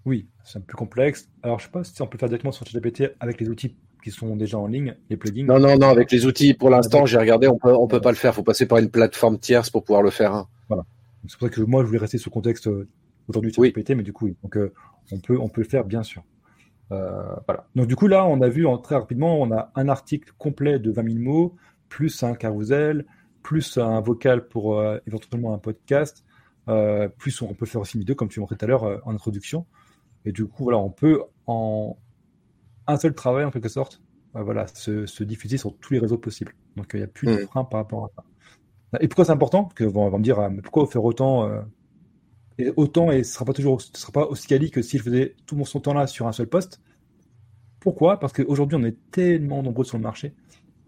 Oui, c'est un peu plus complexe. Alors, je sais pas si on peut faire directement sur ChatGPT avec les outils qui sont déjà en ligne, les plugins. Non, non, non, avec les outils, pour l'instant, j'ai regardé, on peut, on peut pas le faire. Il faut passer par une plateforme tierce pour pouvoir le faire. Hein. Voilà. C'est pour ça que moi, je voulais rester sur le contexte euh, aujourd'hui de ChatGPT, mais du coup, oui. Donc, euh, on peut, on peut le faire, bien sûr. voilà. Donc, du coup, là, on a vu très rapidement, on a un article complet de 20 000 mots, plus un carousel, plus un vocal pour euh, éventuellement un podcast, euh, plus on peut faire aussi vidéo, comme tu montrais tout à l'heure euh, en introduction. Et du coup, voilà, on peut en un seul travail, en quelque sorte, voilà, se, diffuser sur tous les réseaux possibles. Donc, il n'y a plus de mm. frein par rapport à ça. Et pourquoi c'est important que on va me dire, mais pourquoi faire autant et autant et ce sera pas toujours, ce sera pas aussi quali que si je faisais tout mon temps là sur un seul poste. Pourquoi? Parce qu'aujourd'hui, on est tellement nombreux sur le marché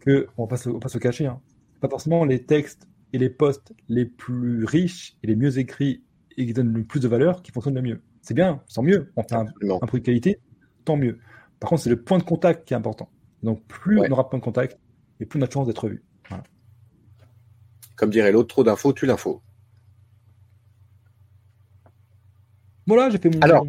que on va pas se, cacher. Hein pas forcément les textes et les posts les plus riches et les mieux écrits et qui donnent le plus de valeur qui fonctionnent le mieux. C'est bien, sans mieux. On fait un, produit de qualité, tant mieux. Par contre, c'est le point de contact qui est important. Donc, plus on aura de point de contact, et plus on a de chances d'être vu. Comme dirait l'autre, trop d'infos tue l'info. Voilà, j'ai fait mon. Alors,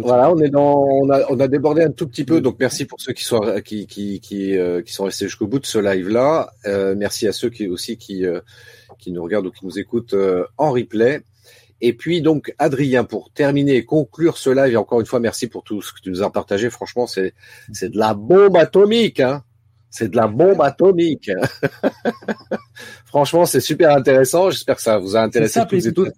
voilà, on est dans, on a, on a débordé un tout petit peu, donc merci pour ceux qui sont qui qui qui, euh, qui sont restés jusqu'au bout de ce live là. Euh, merci à ceux qui aussi qui euh, qui nous regardent ou qui nous écoutent en replay. Et puis donc Adrien, pour terminer et conclure ce live, et encore une fois merci pour tout ce que tu nous as partagé. Franchement, c'est c'est de la bombe atomique, hein. C'est de la bombe atomique. Franchement, c'est super intéressant. J'espère que ça vous a intéressé tous et toutes.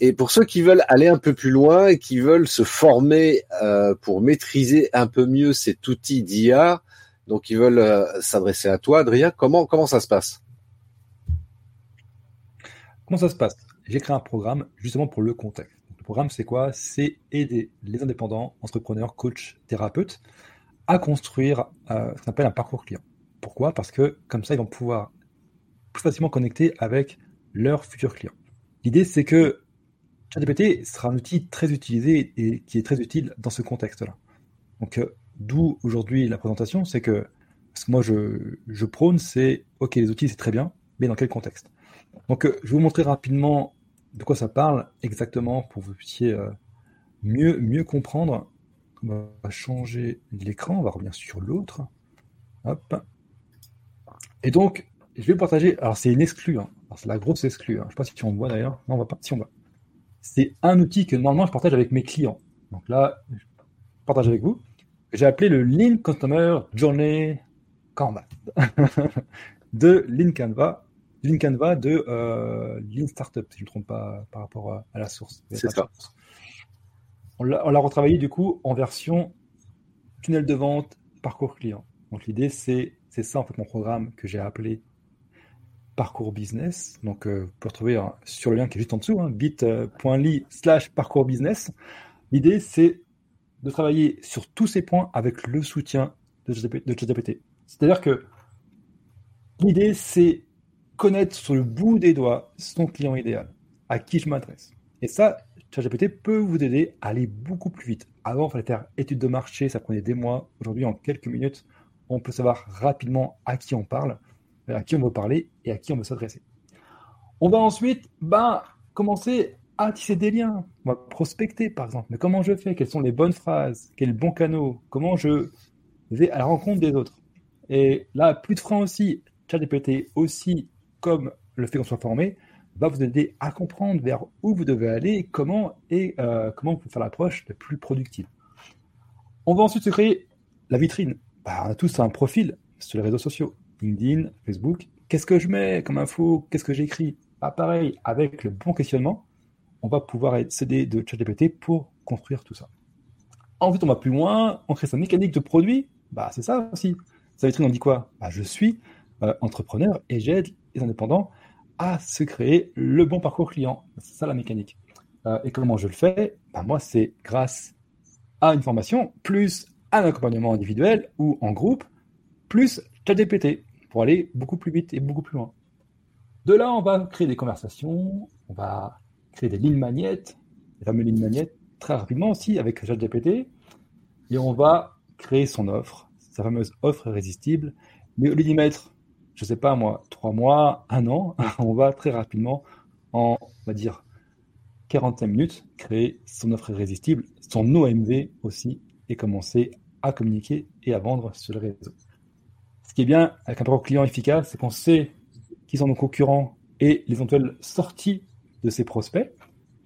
Et pour ceux qui veulent aller un peu plus loin et qui veulent se former euh, pour maîtriser un peu mieux cet outil d'IA, donc ils veulent euh, s'adresser à toi, Adrien, comment comment ça se passe? Comment ça se passe? J'ai créé un programme justement pour le contexte. Le programme, c'est quoi? C'est aider les indépendants, entrepreneurs, coachs, thérapeutes à construire euh, ce qu'on appelle un parcours client. Pourquoi? Parce que comme ça, ils vont pouvoir plus facilement connecter avec leurs futurs clients. L'idée, c'est que ChatGPT sera un outil très utilisé et qui est très utile dans ce contexte-là. Donc, euh, d'où aujourd'hui la présentation, c'est que ce que moi je, prône, c'est ok, les outils c'est très bien, mais dans quel contexte? Donc, euh, je vais vous montrer rapidement de quoi ça parle exactement pour que vous puissiez mieux, mieux comprendre. On va changer l'écran, on va revenir sur l'autre. Hop. Et donc, je vais partager. Alors, c'est une exclue. Hein. C'est la grosse exclue. Hein. Je ne sais pas si tu en vois d'ailleurs. Non, on va pas. Si on voit c'est un outil que normalement je partage avec mes clients. Donc là, je partage avec vous. J'ai appelé le Lean Customer Journey Canvas de Lean Canva, Lean Canva de euh, Lean Startup, si je ne me trompe pas par rapport à, la source. C'est ça. On l'a retravaillé du coup en version tunnel de vente, parcours client. Donc l'idée, c'est ça en fait mon programme que j'ai appelé parcours business. Donc, euh, vous pouvez retrouver sur le lien qui est juste en dessous, hein, bit.ly slash parcours business. L'idée, c'est de travailler sur tous ces points avec le soutien de ChatGPT. C'est-à-dire que l'idée, c'est connaître sur le bout des doigts son client idéal, à qui je m'adresse. Et ça, ChatGPT peut vous aider à aller beaucoup plus vite. Avant, il fallait faire étude de marché, ça prenait des mois. Aujourd'hui, en quelques minutes, on peut savoir rapidement à qui on parle à qui on veut parler et à qui on veut s'adresser. On va ensuite ben, commencer à tisser des liens. On va prospecter, par exemple. Mais comment je fais? Quelles sont les bonnes phrases? Quels bons canaux Comment je vais à la rencontre des autres? Et là, plus de frein aussi. ChatGPT aussi, comme le fait qu'on soit formé, va vous aider à comprendre vers où vous devez aller, comment et euh, comment vous pouvez faire l'approche la plus productive. On va ensuite se créer la vitrine. Bah, on a tous un profil sur les réseaux sociaux. LinkedIn, Facebook. Qu'est-ce que je mets comme info? Qu'est-ce que j'écris? Bah, pareil, avec le bon questionnement, on va pouvoir s'aider de ChatGPT pour construire tout ça. Ensuite, on va plus loin, on crée sa mécanique de produit. Bah, c'est ça aussi. Sa vitrine, on dit quoi? Bah, Je suis euh, entrepreneur et j'aide les indépendants à se créer le bon parcours client. C'est ça la mécanique. Euh, et comment je le fais? Bah, Moi, c'est grâce à une formation, plus un accompagnement individuel ou en groupe, plus ChatGPT pour aller beaucoup plus vite et beaucoup plus loin. De là, on va créer des conversations, on va créer des lignes magnettes, des fameuses lignes magnettes, très rapidement aussi avec ChatGPT, et on va créer son offre, sa fameuse offre irrésistible. Mais au lieu d'y mettre, je ne sais pas moi, trois mois, un an, on va très rapidement, en, on va dire, 45 minutes, créer son offre irrésistible, son OMV aussi, et commencer à communiquer et à vendre sur le réseau. Ce qui est bien avec un parcours client efficace, c'est qu'on sait qui sont nos concurrents et les éventuelles sorties de ces prospects.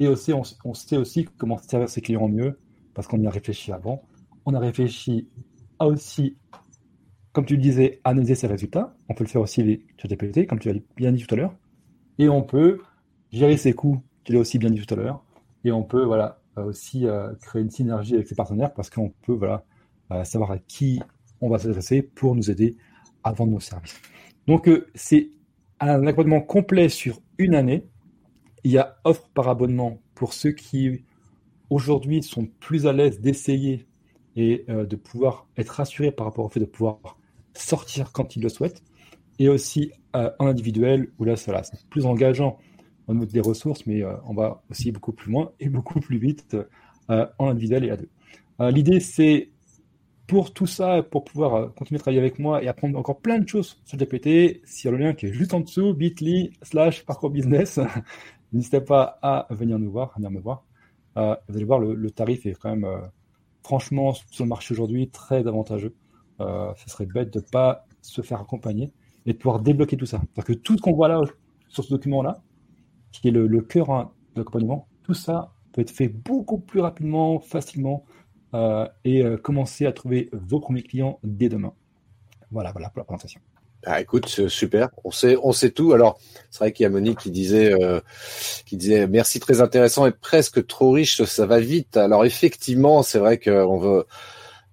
Et aussi, on, sait aussi comment servir ses clients mieux parce qu'on y a réfléchi avant. On a réfléchi à aussi, comme tu le disais, analyser ses résultats. On peut le faire aussi avec ChatGPT, comme tu l'as bien dit tout à l'heure. Et on peut gérer ses coûts, tu l'as aussi bien dit tout à l'heure. Et on peut voilà, aussi euh, créer une synergie avec ses partenaires parce qu'on peut voilà, euh, savoir à qui on va s'adresser pour nous aider à vendre nos services. Donc, euh, c'est un abonnement complet sur une année. Il y a offre par abonnement pour ceux qui aujourd'hui sont plus à l'aise d'essayer et euh, de pouvoir être rassurés par rapport au fait de pouvoir sortir quand ils le souhaitent. Et aussi en individuel, où là, c'est plus engageant au niveau des ressources, mais on va aussi beaucoup plus loin et beaucoup plus vite en individuel et à deux. L'idée, c'est pour tout ça, pour pouvoir euh, continuer à travailler avec moi et apprendre encore plein de choses sur GPT, sur le lien qui est juste en dessous, bit.ly slash parcours business, n'hésitez pas à venir nous voir, à venir me voir. Euh, vous allez voir, le, tarif est quand même, euh, franchement, sur le marché aujourd'hui, très avantageux. Ce serait bête de ne pas se faire accompagner et de pouvoir débloquer tout ça. Parce que tout ce qu'on voit là, sur ce document-là, qui est le, cœur hein, de l'accompagnement, tout ça peut être fait beaucoup plus rapidement, facilement, euh, et euh, commencer à trouver vos premiers clients dès demain. Voilà, voilà pour la présentation. Ah, écoute, super. On sait, on sait tout. Alors, c'est vrai qu'il y a Monique qui disait, euh, qui disait, merci, très intéressant et presque trop riche. Ça va vite. Alors, effectivement, c'est vrai qu'on veut.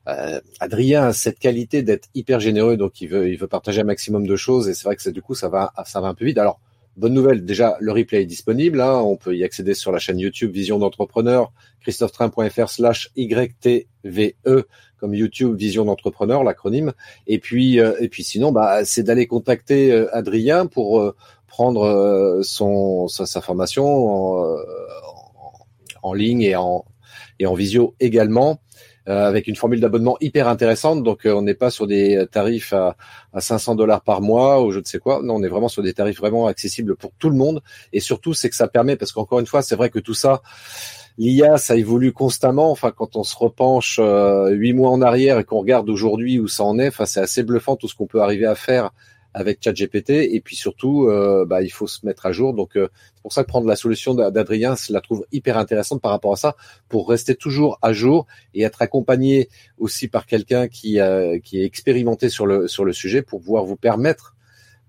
Adrien a cette qualité d'être hyper généreux, donc il veut, il veut partager un maximum de choses. Et c'est vrai que du coup, ça va, ça va un peu vite. Alors, Bonne nouvelle, déjà le replay est disponible. Hein. on peut y accéder sur la chaîne YouTube Vision d'entrepreneur, christophetrain.fr slash YTVE comme YouTube Vision d'entrepreneur, l'acronyme. Et puis euh, et puis sinon, bah, c'est d'aller contacter euh, Adrien pour euh, prendre son sa, formation en, en, ligne et en et en visio également. Euh, avec une formule d'abonnement hyper intéressante. Donc euh, on n'est pas sur des tarifs à, à 500 dollars par mois ou je ne sais quoi. Non, on est vraiment sur des tarifs vraiment accessibles pour tout le monde. Et surtout, c'est que ça permet, parce qu'encore une fois, c'est vrai que tout ça, l'IA, ça évolue constamment. Enfin, quand on se repenche euh, huit mois en arrière et qu'on regarde aujourd'hui où ça en est, enfin, c'est assez bluffant tout ce qu'on peut arriver à faire avec ChatGPT. Et puis surtout euh, bah, il faut se mettre à jour. Donc euh, c'est pour ça que prendre la solution d'Adrien je la trouve hyper intéressante par rapport à ça pour rester toujours à jour et être accompagné aussi par quelqu'un qui euh, qui est expérimenté sur le sur le sujet pour pouvoir vous permettre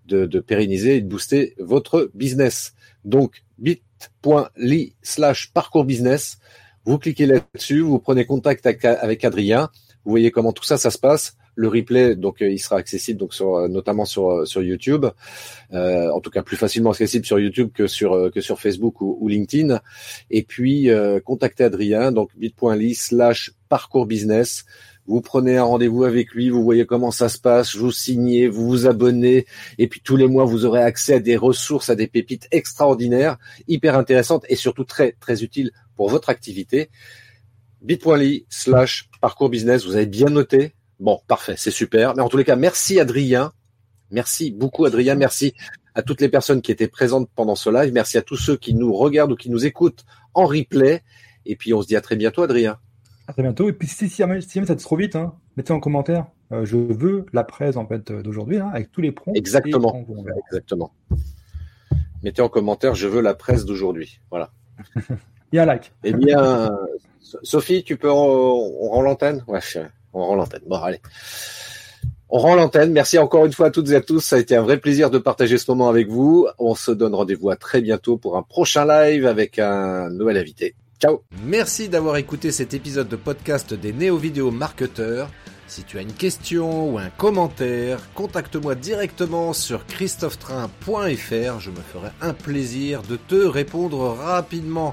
de, de pérenniser et de booster votre business. Donc bit.ly slash parcours business. Vous cliquez là-dessus vous prenez contact avec, Adrien. Vous voyez comment tout ça ça se passe le replay, donc euh, il sera accessible donc euh, notamment sur euh, sur YouTube, en tout cas plus facilement accessible sur YouTube que sur que sur Facebook ou, LinkedIn. Et puis contactez Adrien, donc bit.ly slash parcours business. Vous prenez un rendez-vous avec lui, vous voyez comment ça se passe, vous signez, vous vous abonnez, et puis tous les mois vous aurez accès à des ressources, à des pépites extraordinaires, hyper intéressantes et surtout très très utiles pour votre activité bit.ly slash parcours business. Vous avez bien noté, Bon, parfait, c'est super. Mais en tous les cas, merci Adrien. Merci beaucoup Adrien. Merci à toutes les personnes qui étaient présentes pendant ce live. Merci à tous ceux qui nous regardent ou qui nous écoutent en replay. Et puis on se dit à très bientôt Adrien. À très bientôt. Et puis si, si, ça te trop vite, hein, mettez en commentaire. Euh, je veux la presse en fait d'aujourd'hui hein, avec tous les prompts. Exactement. Exactement. Mettez en commentaire. Je veux la presse d'aujourd'hui. Voilà. Et un like. Eh bien, Sophie, tu peux on, rend l'antenne? Ouais, on rend l'antenne. Bon, allez. On rend l'antenne. Merci encore une fois à toutes et à tous. Ça a été un vrai plaisir de partager ce moment avec vous. On se donne rendez-vous à très bientôt pour un prochain live avec un nouvel invité. Ciao. Merci d'avoir écouté cet épisode de podcast des néo-vidéo marketeurs. Si tu as une question ou un commentaire, contacte-moi directement sur christophetrain.fr. Je me ferai un plaisir de te répondre rapidement.